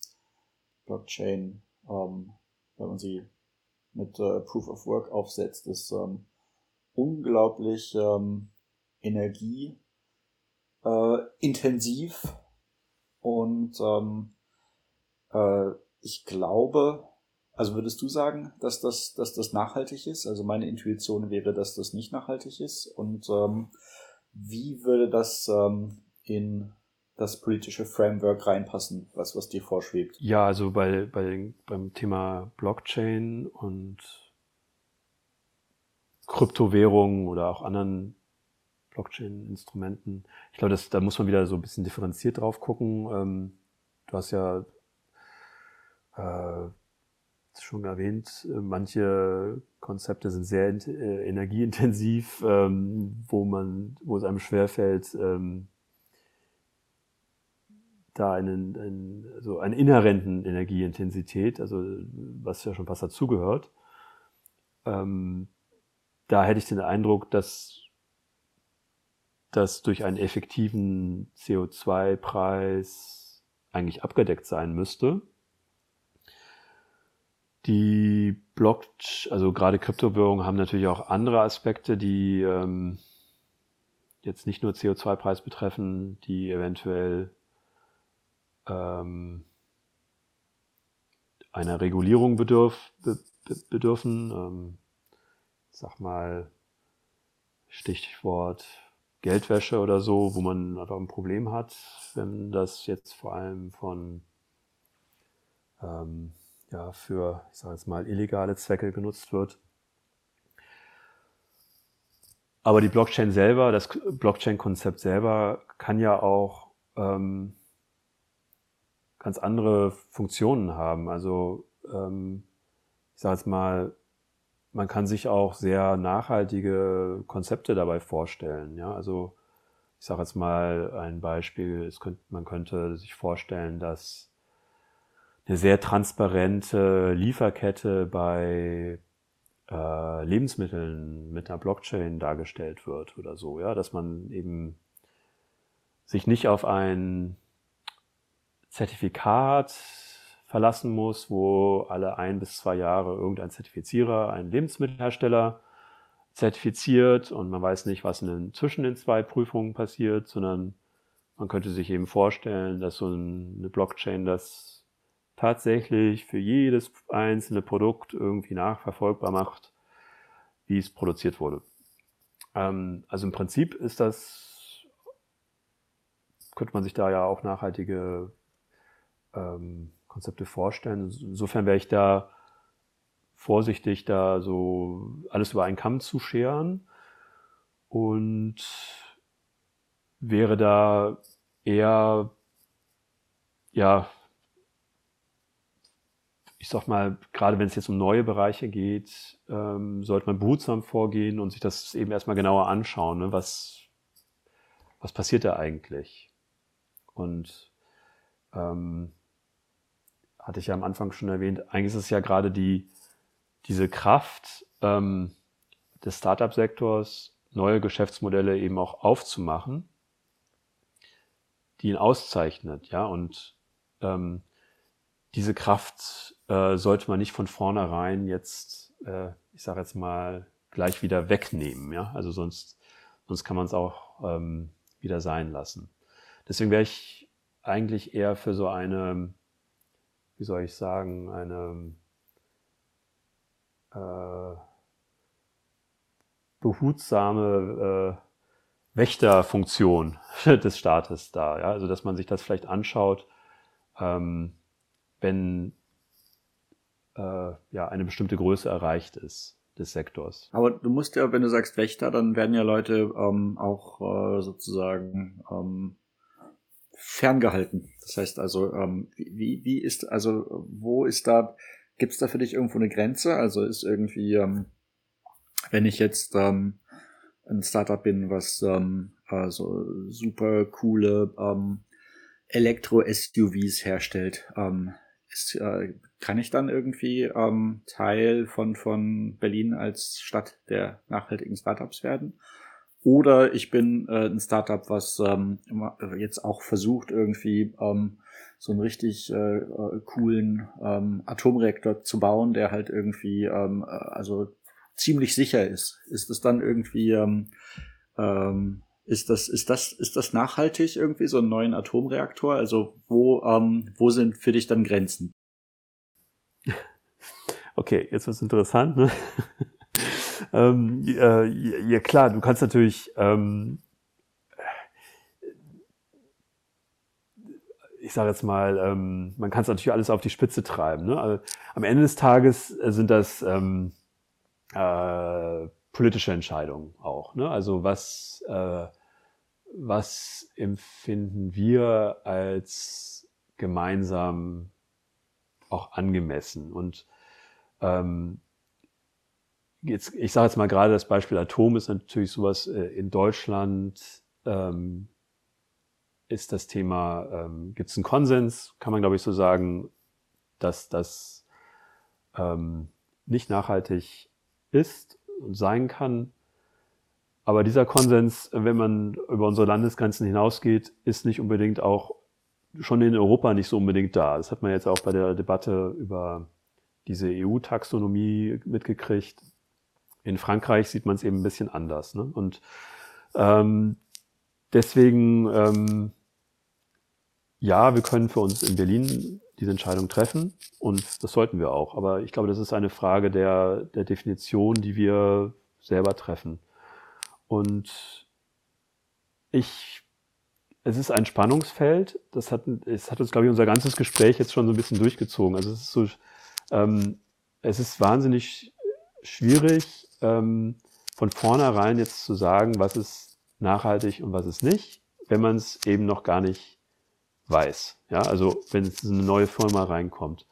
Blockchain, ähm, wenn man sie mit äh, Proof of Work aufsetzt, ist ähm, unglaublich ähm, energieintensiv äh, und ähm, äh, ich glaube, also würdest du sagen, dass das, dass das nachhaltig ist? Also meine Intuition wäre, dass das nicht nachhaltig ist. Und ähm, wie würde das ähm, in das politische Framework reinpassen, was, was dir vorschwebt? Ja, also bei, bei, beim Thema Blockchain und Kryptowährungen oder auch anderen Blockchain-Instrumenten. Ich glaube, das, da muss man wieder so ein bisschen differenziert drauf gucken. Ähm, du hast ja äh, schon erwähnt, manche Konzepte sind sehr äh, energieintensiv, ähm, wo man, wo es einem schwerfällt, ähm, da einen, einen, so einen inhärenten Energieintensität, also was ja schon fast dazugehört. Ähm, da hätte ich den Eindruck, dass das durch einen effektiven CO2-Preis eigentlich abgedeckt sein müsste. Die Blockchain, also gerade Kryptowährungen haben natürlich auch andere Aspekte, die ähm, jetzt nicht nur CO2-Preis betreffen, die eventuell ähm, einer Regulierung bedürf, be, bedürfen. Ähm, sag mal, Stichwort Geldwäsche oder so, wo man einfach ein Problem hat, wenn das jetzt vor allem von ähm, ja, für, ich sage jetzt mal, illegale Zwecke genutzt wird. Aber die Blockchain selber, das Blockchain-Konzept selber kann ja auch ähm, ganz andere Funktionen haben. Also ähm, ich sage jetzt mal, man kann sich auch sehr nachhaltige Konzepte dabei vorstellen. Ja, also ich sage jetzt mal ein Beispiel: könnte, Man könnte sich vorstellen, dass eine sehr transparente Lieferkette bei äh, Lebensmitteln mit einer Blockchain dargestellt wird oder so. Ja, dass man eben sich nicht auf ein Zertifikat verlassen muss, wo alle ein bis zwei Jahre irgendein Zertifizierer, ein Lebensmittelhersteller zertifiziert und man weiß nicht, was in zwischen den zwei Prüfungen passiert, sondern man könnte sich eben vorstellen, dass so eine Blockchain das tatsächlich für jedes einzelne Produkt irgendwie nachverfolgbar macht, wie es produziert wurde. Ähm, also im Prinzip ist das, könnte man sich da ja auch nachhaltige ähm, Konzepte vorstellen. Insofern wäre ich da vorsichtig, da so alles über einen Kamm zu scheren und wäre da eher, ja, ich sag mal, gerade wenn es jetzt um neue Bereiche geht, ähm, sollte man behutsam vorgehen und sich das eben erstmal genauer anschauen, ne? was, was passiert da eigentlich? Und ähm, hatte ich ja am Anfang schon erwähnt, eigentlich ist es ja gerade die, diese Kraft ähm, des Startup-Sektors, neue Geschäftsmodelle eben auch aufzumachen, die ihn auszeichnet, ja, und ähm, diese Kraft äh, sollte man nicht von vornherein jetzt, äh, ich sage jetzt mal, gleich wieder wegnehmen, ja, also sonst, sonst kann man es auch ähm, wieder sein lassen. Deswegen wäre ich eigentlich eher für so eine wie soll ich sagen, eine äh, behutsame äh, Wächterfunktion [LAUGHS] des Staates da. Ja? Also dass man sich das vielleicht anschaut, ähm, wenn äh, ja eine bestimmte Größe erreicht ist des Sektors. Aber du musst ja, wenn du sagst Wächter, dann werden ja Leute ähm, auch äh, sozusagen ähm, ferngehalten. Das heißt also, ähm, wie, wie ist, also wo ist da, gibt es da für dich irgendwo eine Grenze? Also ist irgendwie, ähm, wenn ich jetzt ähm, ein Startup bin, was ähm, also super coole ähm, Elektro-SUVs herstellt, ähm, ist, äh, kann ich dann irgendwie ähm, Teil von, von Berlin als Stadt der nachhaltigen Startups werden? Oder ich bin äh, ein Startup, was ähm, jetzt auch versucht, irgendwie ähm, so einen richtig äh, äh, coolen ähm, Atomreaktor zu bauen, der halt irgendwie ähm, äh, also ziemlich sicher ist. Ist es dann irgendwie ähm, ähm, ist das ist das ist das nachhaltig irgendwie so einen neuen Atomreaktor? Also wo ähm, wo sind für dich dann Grenzen? [LAUGHS] Okay, jetzt wird's interessant. Ne? [LAUGHS] ähm, äh, ja, klar, du kannst natürlich, ähm, ich sage jetzt mal, ähm, man kann es natürlich alles auf die Spitze treiben. Ne? Also, am Ende des Tages sind das ähm, äh, politische Entscheidungen auch. Ne? Also was, äh, was empfinden wir als gemeinsam auch angemessen? Und ähm, jetzt, ich sage jetzt mal gerade das Beispiel Atom ist natürlich sowas äh, in Deutschland ähm, ist das Thema, ähm, gibt es einen Konsens, kann man glaube ich so sagen, dass das ähm, nicht nachhaltig ist und sein kann. Aber dieser Konsens, wenn man über unsere Landesgrenzen hinausgeht, ist nicht unbedingt auch schon in Europa nicht so unbedingt da. Das hat man jetzt auch bei der Debatte über diese EU-Taxonomie mitgekriegt. In Frankreich sieht man es eben ein bisschen anders. Ne? Und ähm, deswegen, ähm, ja, wir können für uns in Berlin diese Entscheidung treffen und das sollten wir auch. Aber ich glaube, das ist eine Frage der, der Definition, die wir selber treffen. Und ich, es ist ein Spannungsfeld. Das hat, es hat uns, glaube ich, unser ganzes Gespräch jetzt schon so ein bisschen durchgezogen. Also es ist so, ähm, es ist wahnsinnig schwierig, ähm, von vornherein jetzt zu sagen, was ist nachhaltig und was ist nicht, wenn man es eben noch gar nicht weiß. Ja, also wenn es eine neue Firma reinkommt.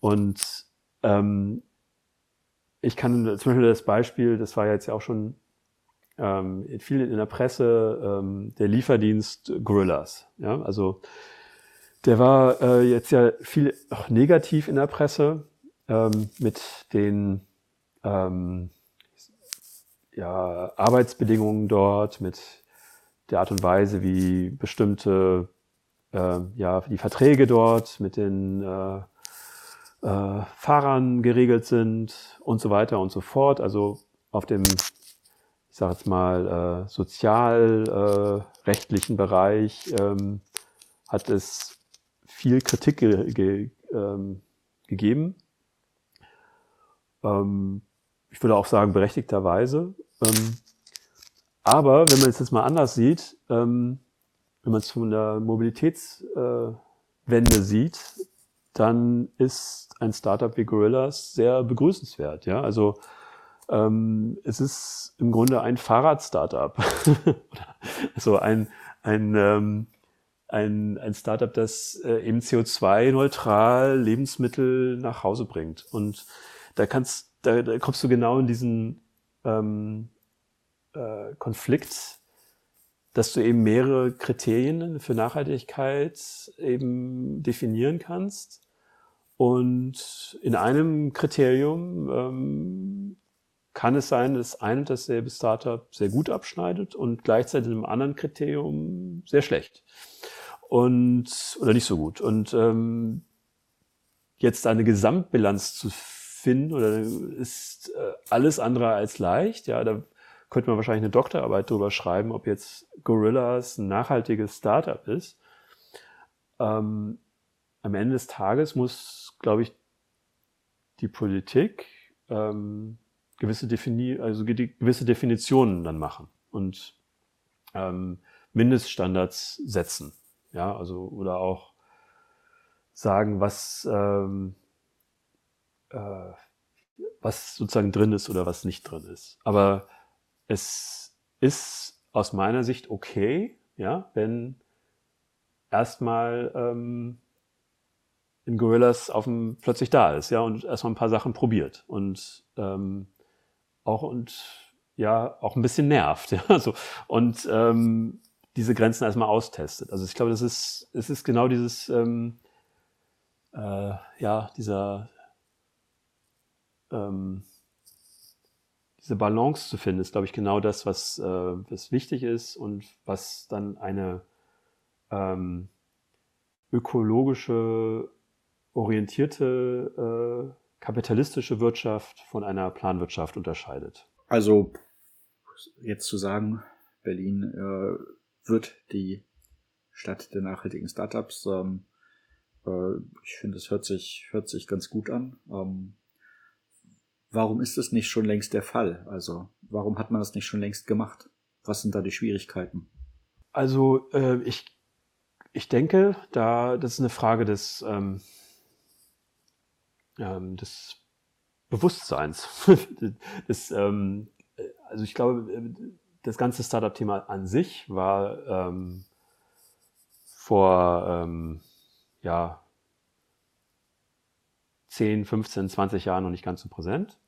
Und ähm, ich kann zum Beispiel das Beispiel, das war jetzt ja auch schon ähm, viel in der Presse, ähm, der Lieferdienst Gorillas. Ja, also der war äh, jetzt ja viel auch negativ in der Presse ähm, mit den ähm, ja, Arbeitsbedingungen dort, mit der Art und Weise, wie bestimmte äh, ja, die Verträge dort mit den äh, äh, Fahrern geregelt sind und so weiter und so fort. Also auf dem, ich sage jetzt mal, äh, sozialrechtlichen äh, Bereich ähm, hat es viel Kritik ge ge ähm, gegeben. Ähm, ich würde auch sagen, berechtigterweise. Ähm, aber wenn man es jetzt mal anders sieht, ähm, wenn man es von der Mobilitätswende äh, sieht, dann ist ein Startup wie Gorillas sehr begrüßenswert. Ja, also ähm, es ist im Grunde ein Fahrrad-Startup, [LAUGHS] also ein ein ähm, ein, ein Startup, das äh, eben CO2-neutral Lebensmittel nach Hause bringt. Und da kannst, da, da kommst du genau in diesen ähm, äh, Konflikt dass du eben mehrere Kriterien für Nachhaltigkeit eben definieren kannst. Und in einem Kriterium ähm, kann es sein, dass ein und dasselbe Startup sehr gut abschneidet und gleichzeitig in einem anderen Kriterium sehr schlecht. Und, oder nicht so gut. Und ähm, jetzt eine Gesamtbilanz zu finden, oder ist äh, alles andere als leicht. Ja, da könnte man wahrscheinlich eine Doktorarbeit darüber schreiben, ob jetzt Gorillas ein nachhaltiges Startup ist. Ähm, am Ende des Tages muss, glaube ich, die Politik ähm, gewisse, Defini also gewisse Definitionen dann machen und ähm, Mindeststandards setzen. Ja, also oder auch sagen, was ähm, äh, was sozusagen drin ist oder was nicht drin ist. Aber es ist aus meiner Sicht okay, ja, wenn erstmal ähm, in Gorillas auf dem, plötzlich da ist, ja, und erstmal ein paar Sachen probiert und ähm, auch und ja auch ein bisschen nervt, [LAUGHS] ja, so und ähm, diese Grenzen erstmal austestet. Also ich glaube, das ist es ist genau dieses ähm, äh, ja dieser ähm, diese Balance zu finden, ist, glaube ich, genau das, was, äh, was wichtig ist und was dann eine ähm, ökologische, orientierte, äh, kapitalistische Wirtschaft von einer Planwirtschaft unterscheidet. Also jetzt zu sagen, Berlin äh, wird die Stadt der nachhaltigen Startups. Ähm, äh, ich finde, es hört sich, hört sich ganz gut an. Ähm, Warum ist das nicht schon längst der Fall? Also, warum hat man das nicht schon längst gemacht? Was sind da die Schwierigkeiten? Also, äh, ich, ich denke, da, das ist eine Frage des, ähm, ähm, des Bewusstseins. [LAUGHS] das, ähm, also, ich glaube, das ganze Startup-Thema an sich war ähm, vor, ähm, ja, 10, 15, 20 Jahren noch nicht ganz so präsent,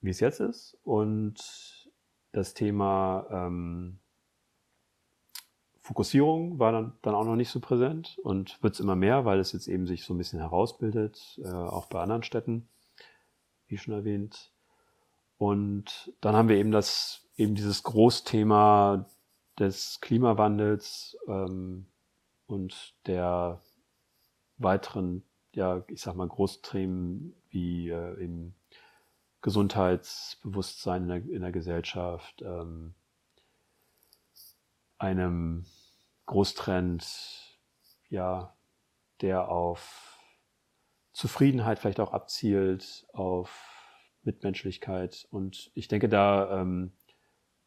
wie es jetzt ist. Und das Thema ähm, Fokussierung war dann, dann auch noch nicht so präsent und wird es immer mehr, weil es jetzt eben sich so ein bisschen herausbildet, äh, auch bei anderen Städten, wie schon erwähnt. Und dann haben wir eben das, eben dieses Großthema des Klimawandels ähm, und der weiteren ja, ich sag mal, Großthemen wie äh, im Gesundheitsbewusstsein in der, in der Gesellschaft, ähm, einem Großtrend, ja, der auf Zufriedenheit vielleicht auch abzielt, auf Mitmenschlichkeit. Und ich denke, da ähm,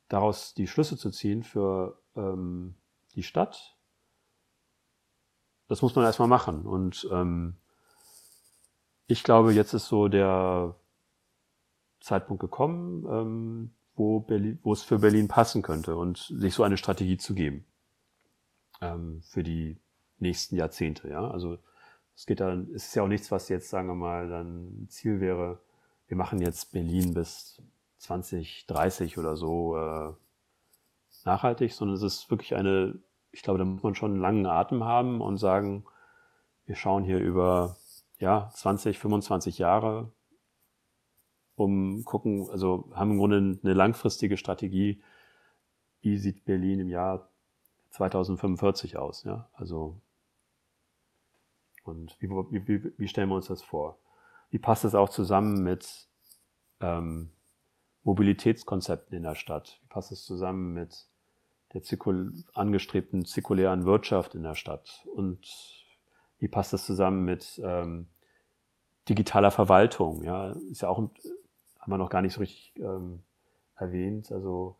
daraus die Schlüsse zu ziehen für ähm, die Stadt, das muss man erstmal machen. Und ähm, ich glaube, jetzt ist so der Zeitpunkt gekommen, ähm, wo, Berlin, wo es für Berlin passen könnte und sich so eine Strategie zu geben ähm, für die nächsten Jahrzehnte. Ja, also es geht dann, es ist ja auch nichts, was jetzt sagen wir mal dann Ziel wäre. Wir machen jetzt Berlin bis 2030 oder so äh, nachhaltig, sondern es ist wirklich eine, ich glaube, da muss man schon einen langen Atem haben und sagen, wir schauen hier über ja 20, 25 Jahre um gucken, also haben im Grunde eine langfristige Strategie, wie sieht Berlin im Jahr 2045 aus, ja, also und wie, wie, wie stellen wir uns das vor? Wie passt das auch zusammen mit ähm, Mobilitätskonzepten in der Stadt? Wie passt es zusammen mit der zirkul angestrebten zirkulären Wirtschaft in der Stadt? Und wie passt das zusammen mit ähm, digitaler Verwaltung? Ja, ist ja auch haben wir noch gar nicht so richtig ähm, erwähnt. Also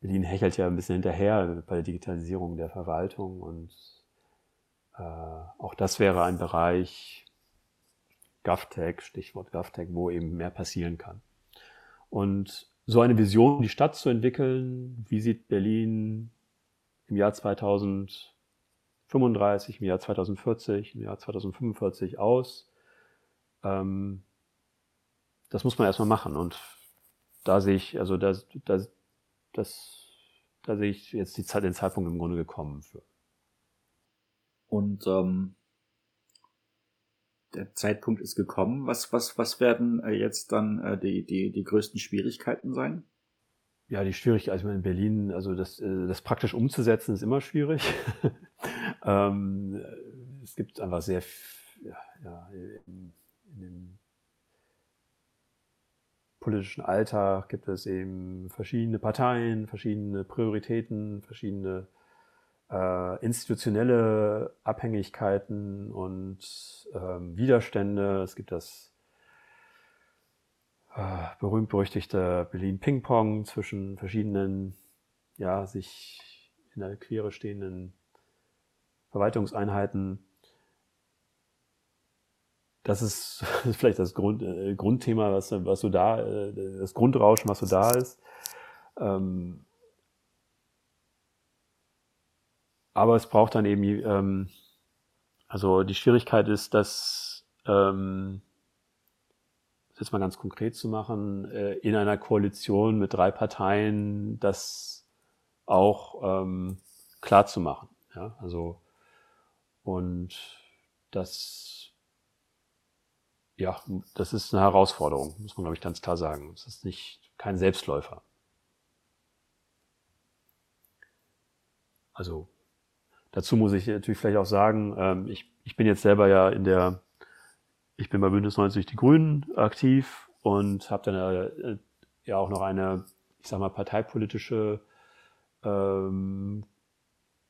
Berlin hechelt ja ein bisschen hinterher bei der Digitalisierung der Verwaltung und äh, auch das wäre ein Bereich GovTech, Stichwort GovTech, wo eben mehr passieren kann. Und so eine Vision, die Stadt zu entwickeln, wie sieht Berlin im Jahr 2035, im Jahr 2040, im Jahr 2045 aus, ähm, das muss man erstmal machen. Und da sehe ich, also da, da, das, da sehe ich jetzt die Zeit, den Zeitpunkt im Grunde gekommen für. Und ähm, der Zeitpunkt ist gekommen. Was, was, was werden äh, jetzt dann äh, die, die, die größten Schwierigkeiten sein? Ja, die Schwierigkeit, also in Berlin, also das, äh, das praktisch umzusetzen, ist immer schwierig. [LAUGHS] ähm, es gibt einfach sehr, ja, ja in, in den politischen Alltag gibt es eben verschiedene Parteien, verschiedene Prioritäten, verschiedene äh, institutionelle Abhängigkeiten und ähm, Widerstände. Es gibt das äh, berühmt-berüchtigte Berlin-Ping-Pong zwischen verschiedenen, ja, sich in der Quere stehenden Verwaltungseinheiten das ist, [LAUGHS] vielleicht das Grund, äh, Grundthema, was, was so da, äh, das Grundrauschen, was so da ist. Ähm, aber es braucht dann eben, ähm, also die Schwierigkeit ist, dass, ähm, das jetzt mal ganz konkret zu machen, äh, in einer Koalition mit drei Parteien das auch ähm, klar zu machen. Ja, also und das ja, das ist eine Herausforderung, muss man, glaube ich, ganz klar sagen. Es ist nicht kein Selbstläufer. Also dazu muss ich natürlich vielleicht auch sagen, ähm, ich, ich bin jetzt selber ja in der, ich bin bei Bündnis 90 Die Grünen aktiv und habe dann äh, ja auch noch eine, ich sag mal, parteipolitische ähm,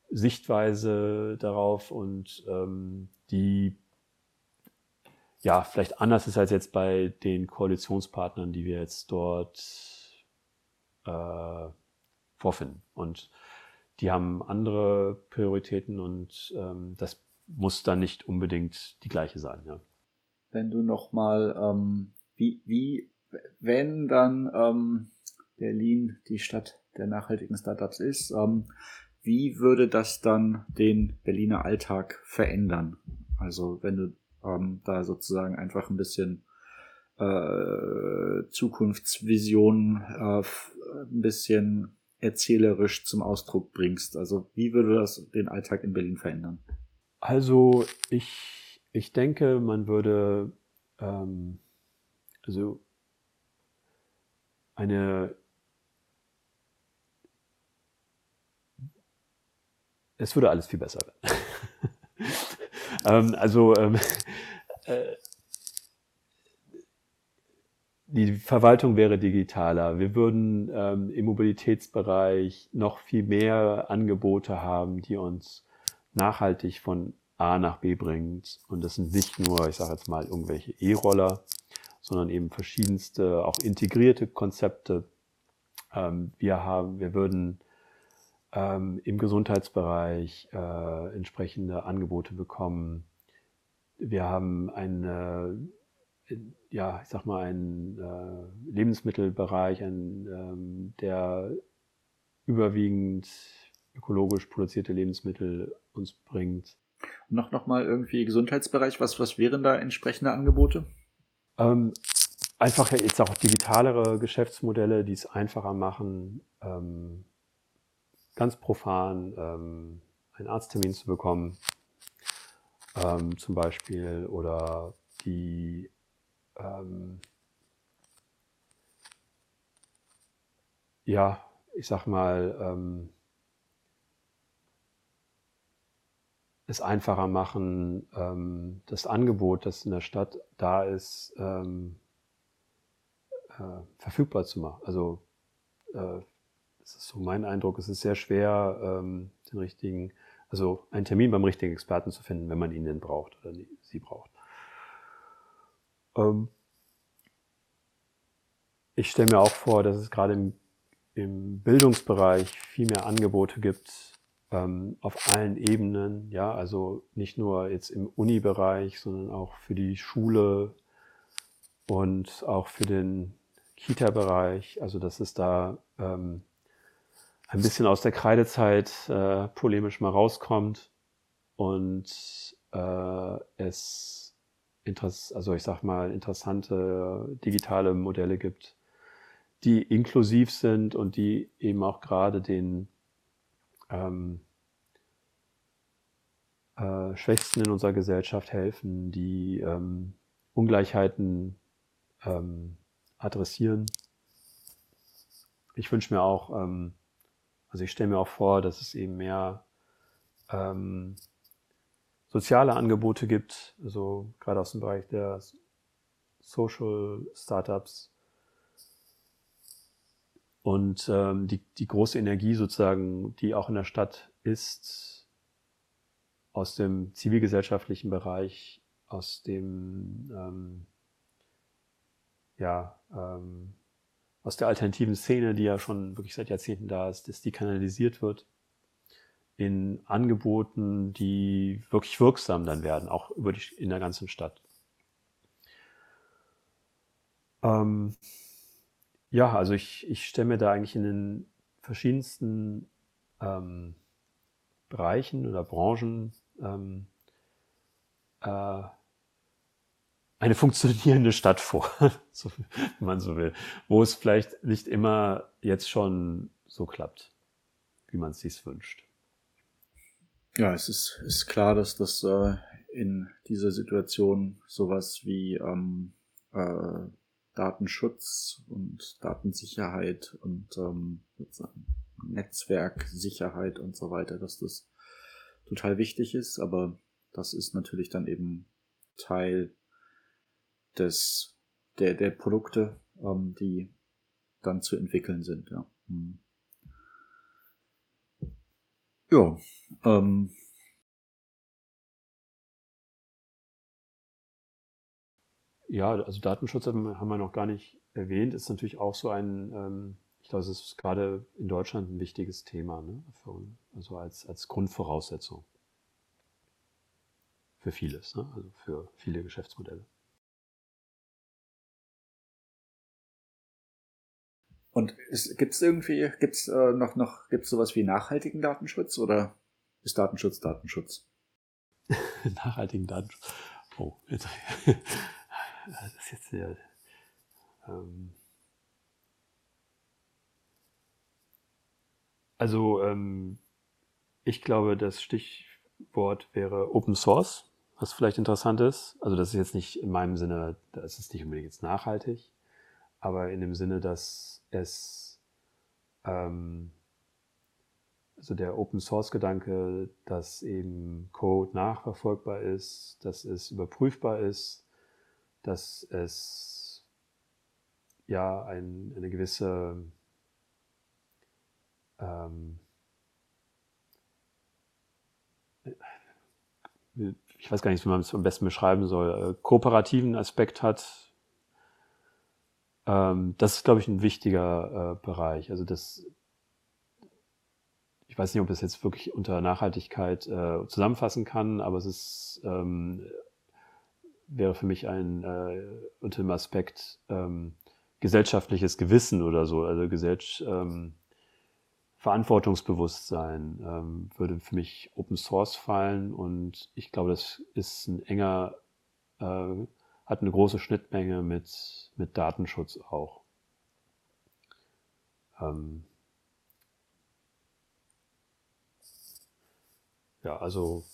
Sichtweise darauf und ähm, die ja, vielleicht anders ist als jetzt bei den Koalitionspartnern, die wir jetzt dort äh, vorfinden. Und die haben andere Prioritäten und ähm, das muss dann nicht unbedingt die gleiche sein. Ja. Wenn du nochmal, ähm, wie, wie, wenn dann ähm, Berlin die Stadt der nachhaltigen Startups ist, ähm, wie würde das dann den Berliner Alltag verändern? Also wenn du ähm, da sozusagen einfach ein bisschen äh, Zukunftsvision äh, ein bisschen erzählerisch zum Ausdruck bringst. Also wie würde das den Alltag in Berlin verändern? Also ich, ich denke, man würde ähm, also eine es würde alles viel besser werden. [LAUGHS] ähm, also ähm, äh, die Verwaltung wäre digitaler. Wir würden ähm, im Mobilitätsbereich noch viel mehr Angebote haben, die uns nachhaltig von A nach B bringt. Und das sind nicht nur, ich sage jetzt mal, irgendwelche E-Roller, sondern eben verschiedenste, auch integrierte Konzepte. Ähm, wir haben, wir würden ähm, im Gesundheitsbereich äh, entsprechende Angebote bekommen. Wir haben eine, ja, ich sag mal, einen äh, Lebensmittelbereich, ein, ähm, der überwiegend ökologisch produzierte Lebensmittel uns bringt. Noch, noch mal irgendwie Gesundheitsbereich, was, was wären da entsprechende Angebote? Ähm, einfach jetzt auch digitalere Geschäftsmodelle, die es einfacher machen, ähm, ganz profan ähm, einen Arzttermin zu bekommen, ähm, zum Beispiel, oder die ähm, ja, ich sag mal, ähm, es einfacher machen, ähm, das Angebot, das in der Stadt da ist, ähm, äh, verfügbar zu machen. Also äh, das ist so mein Eindruck, es ist sehr schwer, ähm, den richtigen, also einen Termin beim richtigen Experten zu finden, wenn man ihn denn braucht oder sie braucht. Ähm, ich stelle mir auch vor, dass es gerade im, im Bildungsbereich viel mehr Angebote gibt, ähm, auf allen Ebenen, ja, also nicht nur jetzt im Uni-Bereich, sondern auch für die Schule und auch für den Kita-Bereich, also dass es da ähm, ein bisschen aus der Kreidezeit äh, polemisch mal rauskommt und äh, es Interess also ich sag mal interessante digitale Modelle gibt, die inklusiv sind und die eben auch gerade den ähm, äh, Schwächsten in unserer Gesellschaft helfen, die ähm, Ungleichheiten ähm, adressieren. Ich wünsche mir auch, ähm, also ich stelle mir auch vor, dass es eben mehr ähm, soziale Angebote gibt, also gerade aus dem Bereich der Social Startups. Und ähm, die, die große Energie sozusagen, die auch in der Stadt ist, aus dem zivilgesellschaftlichen Bereich, aus dem ähm, ja, ähm, aus der alternativen Szene, die ja schon wirklich seit Jahrzehnten da ist, dass die kanalisiert wird in Angeboten, die wirklich wirksam dann werden, auch über die, in der ganzen Stadt. Ähm, ja, also ich, ich stelle mir da eigentlich in den verschiedensten ähm, Bereichen oder Branchen ähm, äh, eine funktionierende Stadt vor, [LAUGHS] so, wenn man so will, wo es vielleicht nicht immer jetzt schon so klappt, wie man es sich wünscht. Ja, es ist, ist klar, dass das äh, in dieser Situation sowas wie ähm, äh, Datenschutz und Datensicherheit und ähm, Netzwerksicherheit und so weiter, dass das total wichtig ist, aber das ist natürlich dann eben Teil des, der, der Produkte, ähm, die dann zu entwickeln sind, ja. Hm. Ja, ähm, Ja, also Datenschutz haben wir noch gar nicht erwähnt, ist natürlich auch so ein, ähm, ich glaube, es ist gerade in Deutschland ein wichtiges Thema, ne? Für, also als, als Grundvoraussetzung für vieles, ne? also für viele Geschäftsmodelle. Und gibt es irgendwie, gibt's äh, noch, noch, gibt's sowas wie nachhaltigen Datenschutz oder ist Datenschutz Datenschutz? [LAUGHS] nachhaltigen Datenschutz. Oh, jetzt, [LAUGHS] das ist jetzt sehr. Ähm, also, ähm, ich glaube, das Stichwort wäre Open Source, was vielleicht interessant ist. Also, das ist jetzt nicht in meinem Sinne, das ist nicht unbedingt jetzt nachhaltig, aber in dem Sinne, dass es ähm, also der Open Source Gedanke, dass eben Code nachverfolgbar ist, dass es überprüfbar ist, dass es ja ein, eine gewisse ähm, ich weiß gar nicht, wie man es am besten beschreiben soll, äh, kooperativen Aspekt hat. Ähm, das ist, glaube ich, ein wichtiger äh, Bereich. Also das, ich weiß nicht, ob es jetzt wirklich unter Nachhaltigkeit äh, zusammenfassen kann, aber es ist, ähm, wäre für mich ein äh, unter dem Aspekt ähm, gesellschaftliches Gewissen oder so, also Gesellschaft, ähm, Verantwortungsbewusstsein ähm, würde für mich Open Source fallen und ich glaube, das ist ein enger, äh, hat eine große Schnittmenge mit, mit Datenschutz auch. Ähm ja, also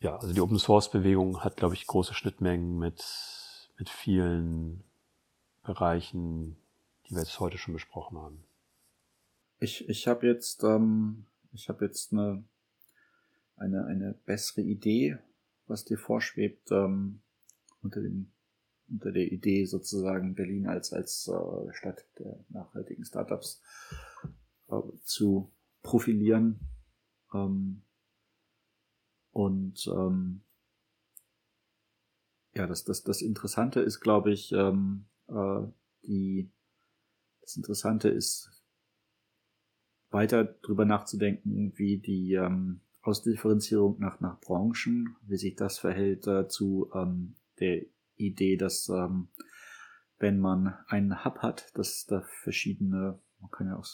ja, also die Open Source Bewegung hat, glaube ich, große Schnittmengen mit, mit vielen Bereichen, die wir jetzt heute schon besprochen haben. Ich, ich habe jetzt, ähm, ich habe jetzt eine, eine, eine bessere Idee, was dir vorschwebt, ähm, unter dem, unter der Idee sozusagen Berlin als, als äh, Stadt der nachhaltigen Startups äh, zu profilieren. Ähm, und ähm, ja, das, das, das Interessante ist, glaube ich, ähm, äh, die das Interessante ist, weiter drüber nachzudenken, wie die ähm, Ausdifferenzierung nach, nach Branchen, wie sich das verhält äh, zu ähm, der Idee, dass ähm, wenn man einen Hub hat, dass da verschiedene, man kann ja auch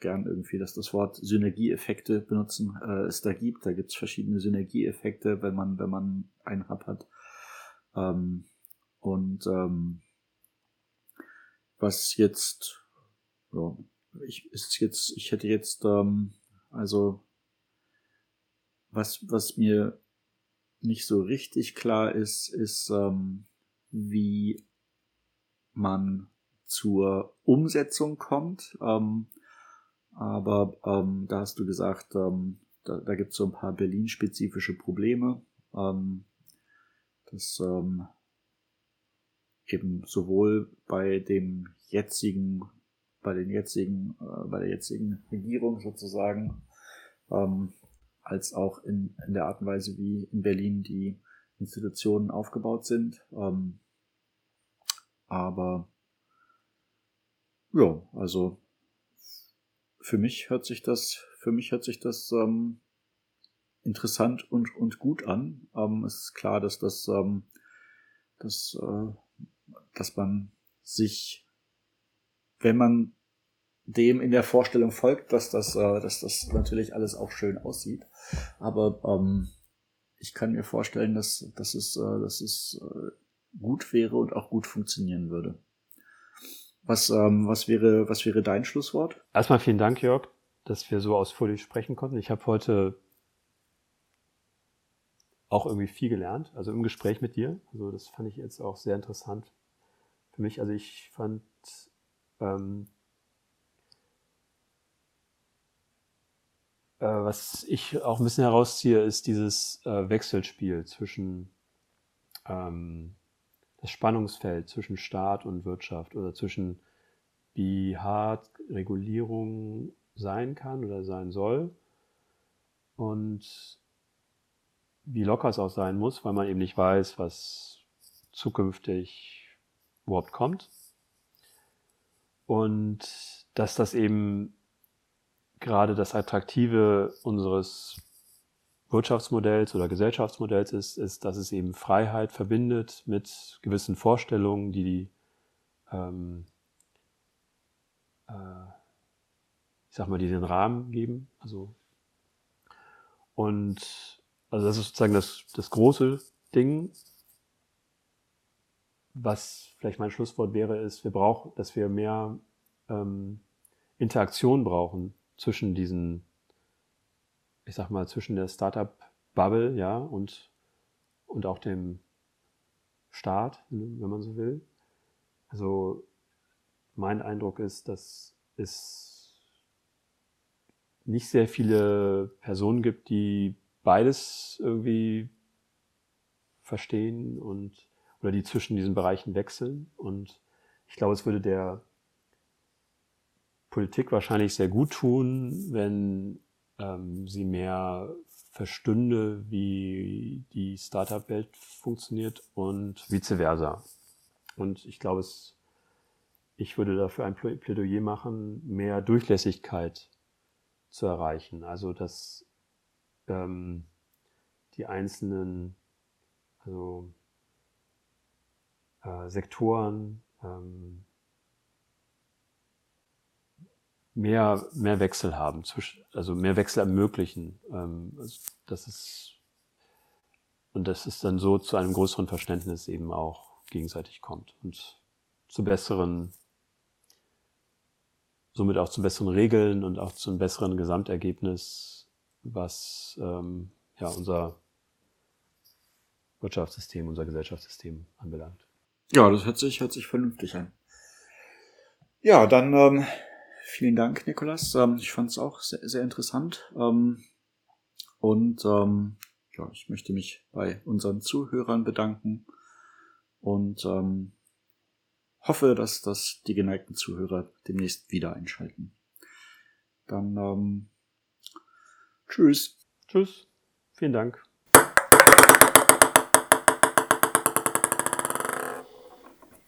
gern irgendwie dass das Wort Synergieeffekte benutzen, äh, es da gibt. Da gibt es verschiedene Synergieeffekte, wenn man, wenn man einen Hub hat. Ähm, und ähm, was jetzt ja, ich ist jetzt, ich hätte jetzt, ähm, also was, was mir nicht so richtig klar ist, ist, ähm, wie man zur Umsetzung kommt. Ähm, aber ähm, da hast du gesagt, ähm, da, da gibt es so ein paar Berlin-spezifische Probleme. Ähm, das ähm, eben sowohl bei dem jetzigen bei den jetzigen, äh, bei der jetzigen Regierung sozusagen, ähm, als auch in, in der Art und Weise, wie in Berlin die Institutionen aufgebaut sind. Ähm, aber ja, also für mich hört sich das, für mich hört sich das ähm, interessant und, und gut an. Ähm, es ist klar, dass das, ähm, dass, äh, dass man sich wenn man dem in der Vorstellung folgt, dass das, äh, dass das natürlich alles auch schön aussieht. Aber ähm, ich kann mir vorstellen, dass, dass es, äh, dass es äh, gut wäre und auch gut funktionieren würde. Was, ähm, was, wäre, was wäre dein Schlusswort? Erstmal vielen Dank, Jörg, dass wir so ausführlich sprechen konnten. Ich habe heute auch irgendwie viel gelernt, also im Gespräch mit dir. Also das fand ich jetzt auch sehr interessant für mich. Also ich fand ähm, was ich auch ein bisschen herausziehe, ist dieses äh, Wechselspiel zwischen ähm, das Spannungsfeld zwischen Staat und Wirtschaft oder zwischen wie hart Regulierung sein kann oder sein soll und wie locker es auch sein muss, weil man eben nicht weiß, was zukünftig überhaupt kommt. Und dass das eben gerade das Attraktive unseres Wirtschaftsmodells oder Gesellschaftsmodells ist, ist, dass es eben Freiheit verbindet mit gewissen Vorstellungen, die die, ähm, äh, ich sag mal, die den Rahmen geben. Also und also das ist sozusagen das, das große Ding. Was vielleicht mein Schlusswort wäre, ist, wir brauchen, dass wir mehr ähm, Interaktion brauchen zwischen diesen, ich sag mal, zwischen der Startup-Bubble, ja, und, und auch dem Staat, wenn man so will. Also mein Eindruck ist, dass es nicht sehr viele Personen gibt, die beides irgendwie verstehen und oder die zwischen diesen Bereichen wechseln. Und ich glaube, es würde der Politik wahrscheinlich sehr gut tun, wenn ähm, sie mehr verstünde, wie die Startup-Welt funktioniert und vice versa. Und ich glaube, es, ich würde dafür ein Plädoyer machen, mehr Durchlässigkeit zu erreichen. Also, dass ähm, die einzelnen also, äh, Sektoren ähm, mehr, mehr Wechsel haben, also mehr Wechsel ermöglichen. Ähm, also das ist, und das ist dann so zu einem größeren Verständnis eben auch gegenseitig kommt und zu besseren, somit auch zu besseren Regeln und auch zu einem besseren Gesamtergebnis, was ähm, ja unser Wirtschaftssystem, unser Gesellschaftssystem anbelangt. Ja, das hört sich, hört sich vernünftig an. Ja, dann ähm, vielen Dank, Nikolas. Ähm, ich fand es auch sehr, sehr interessant. Ähm, und ähm, ja, ich möchte mich bei unseren Zuhörern bedanken und ähm, hoffe, dass das die geneigten Zuhörer demnächst wieder einschalten. Dann ähm, tschüss. Tschüss. Vielen Dank.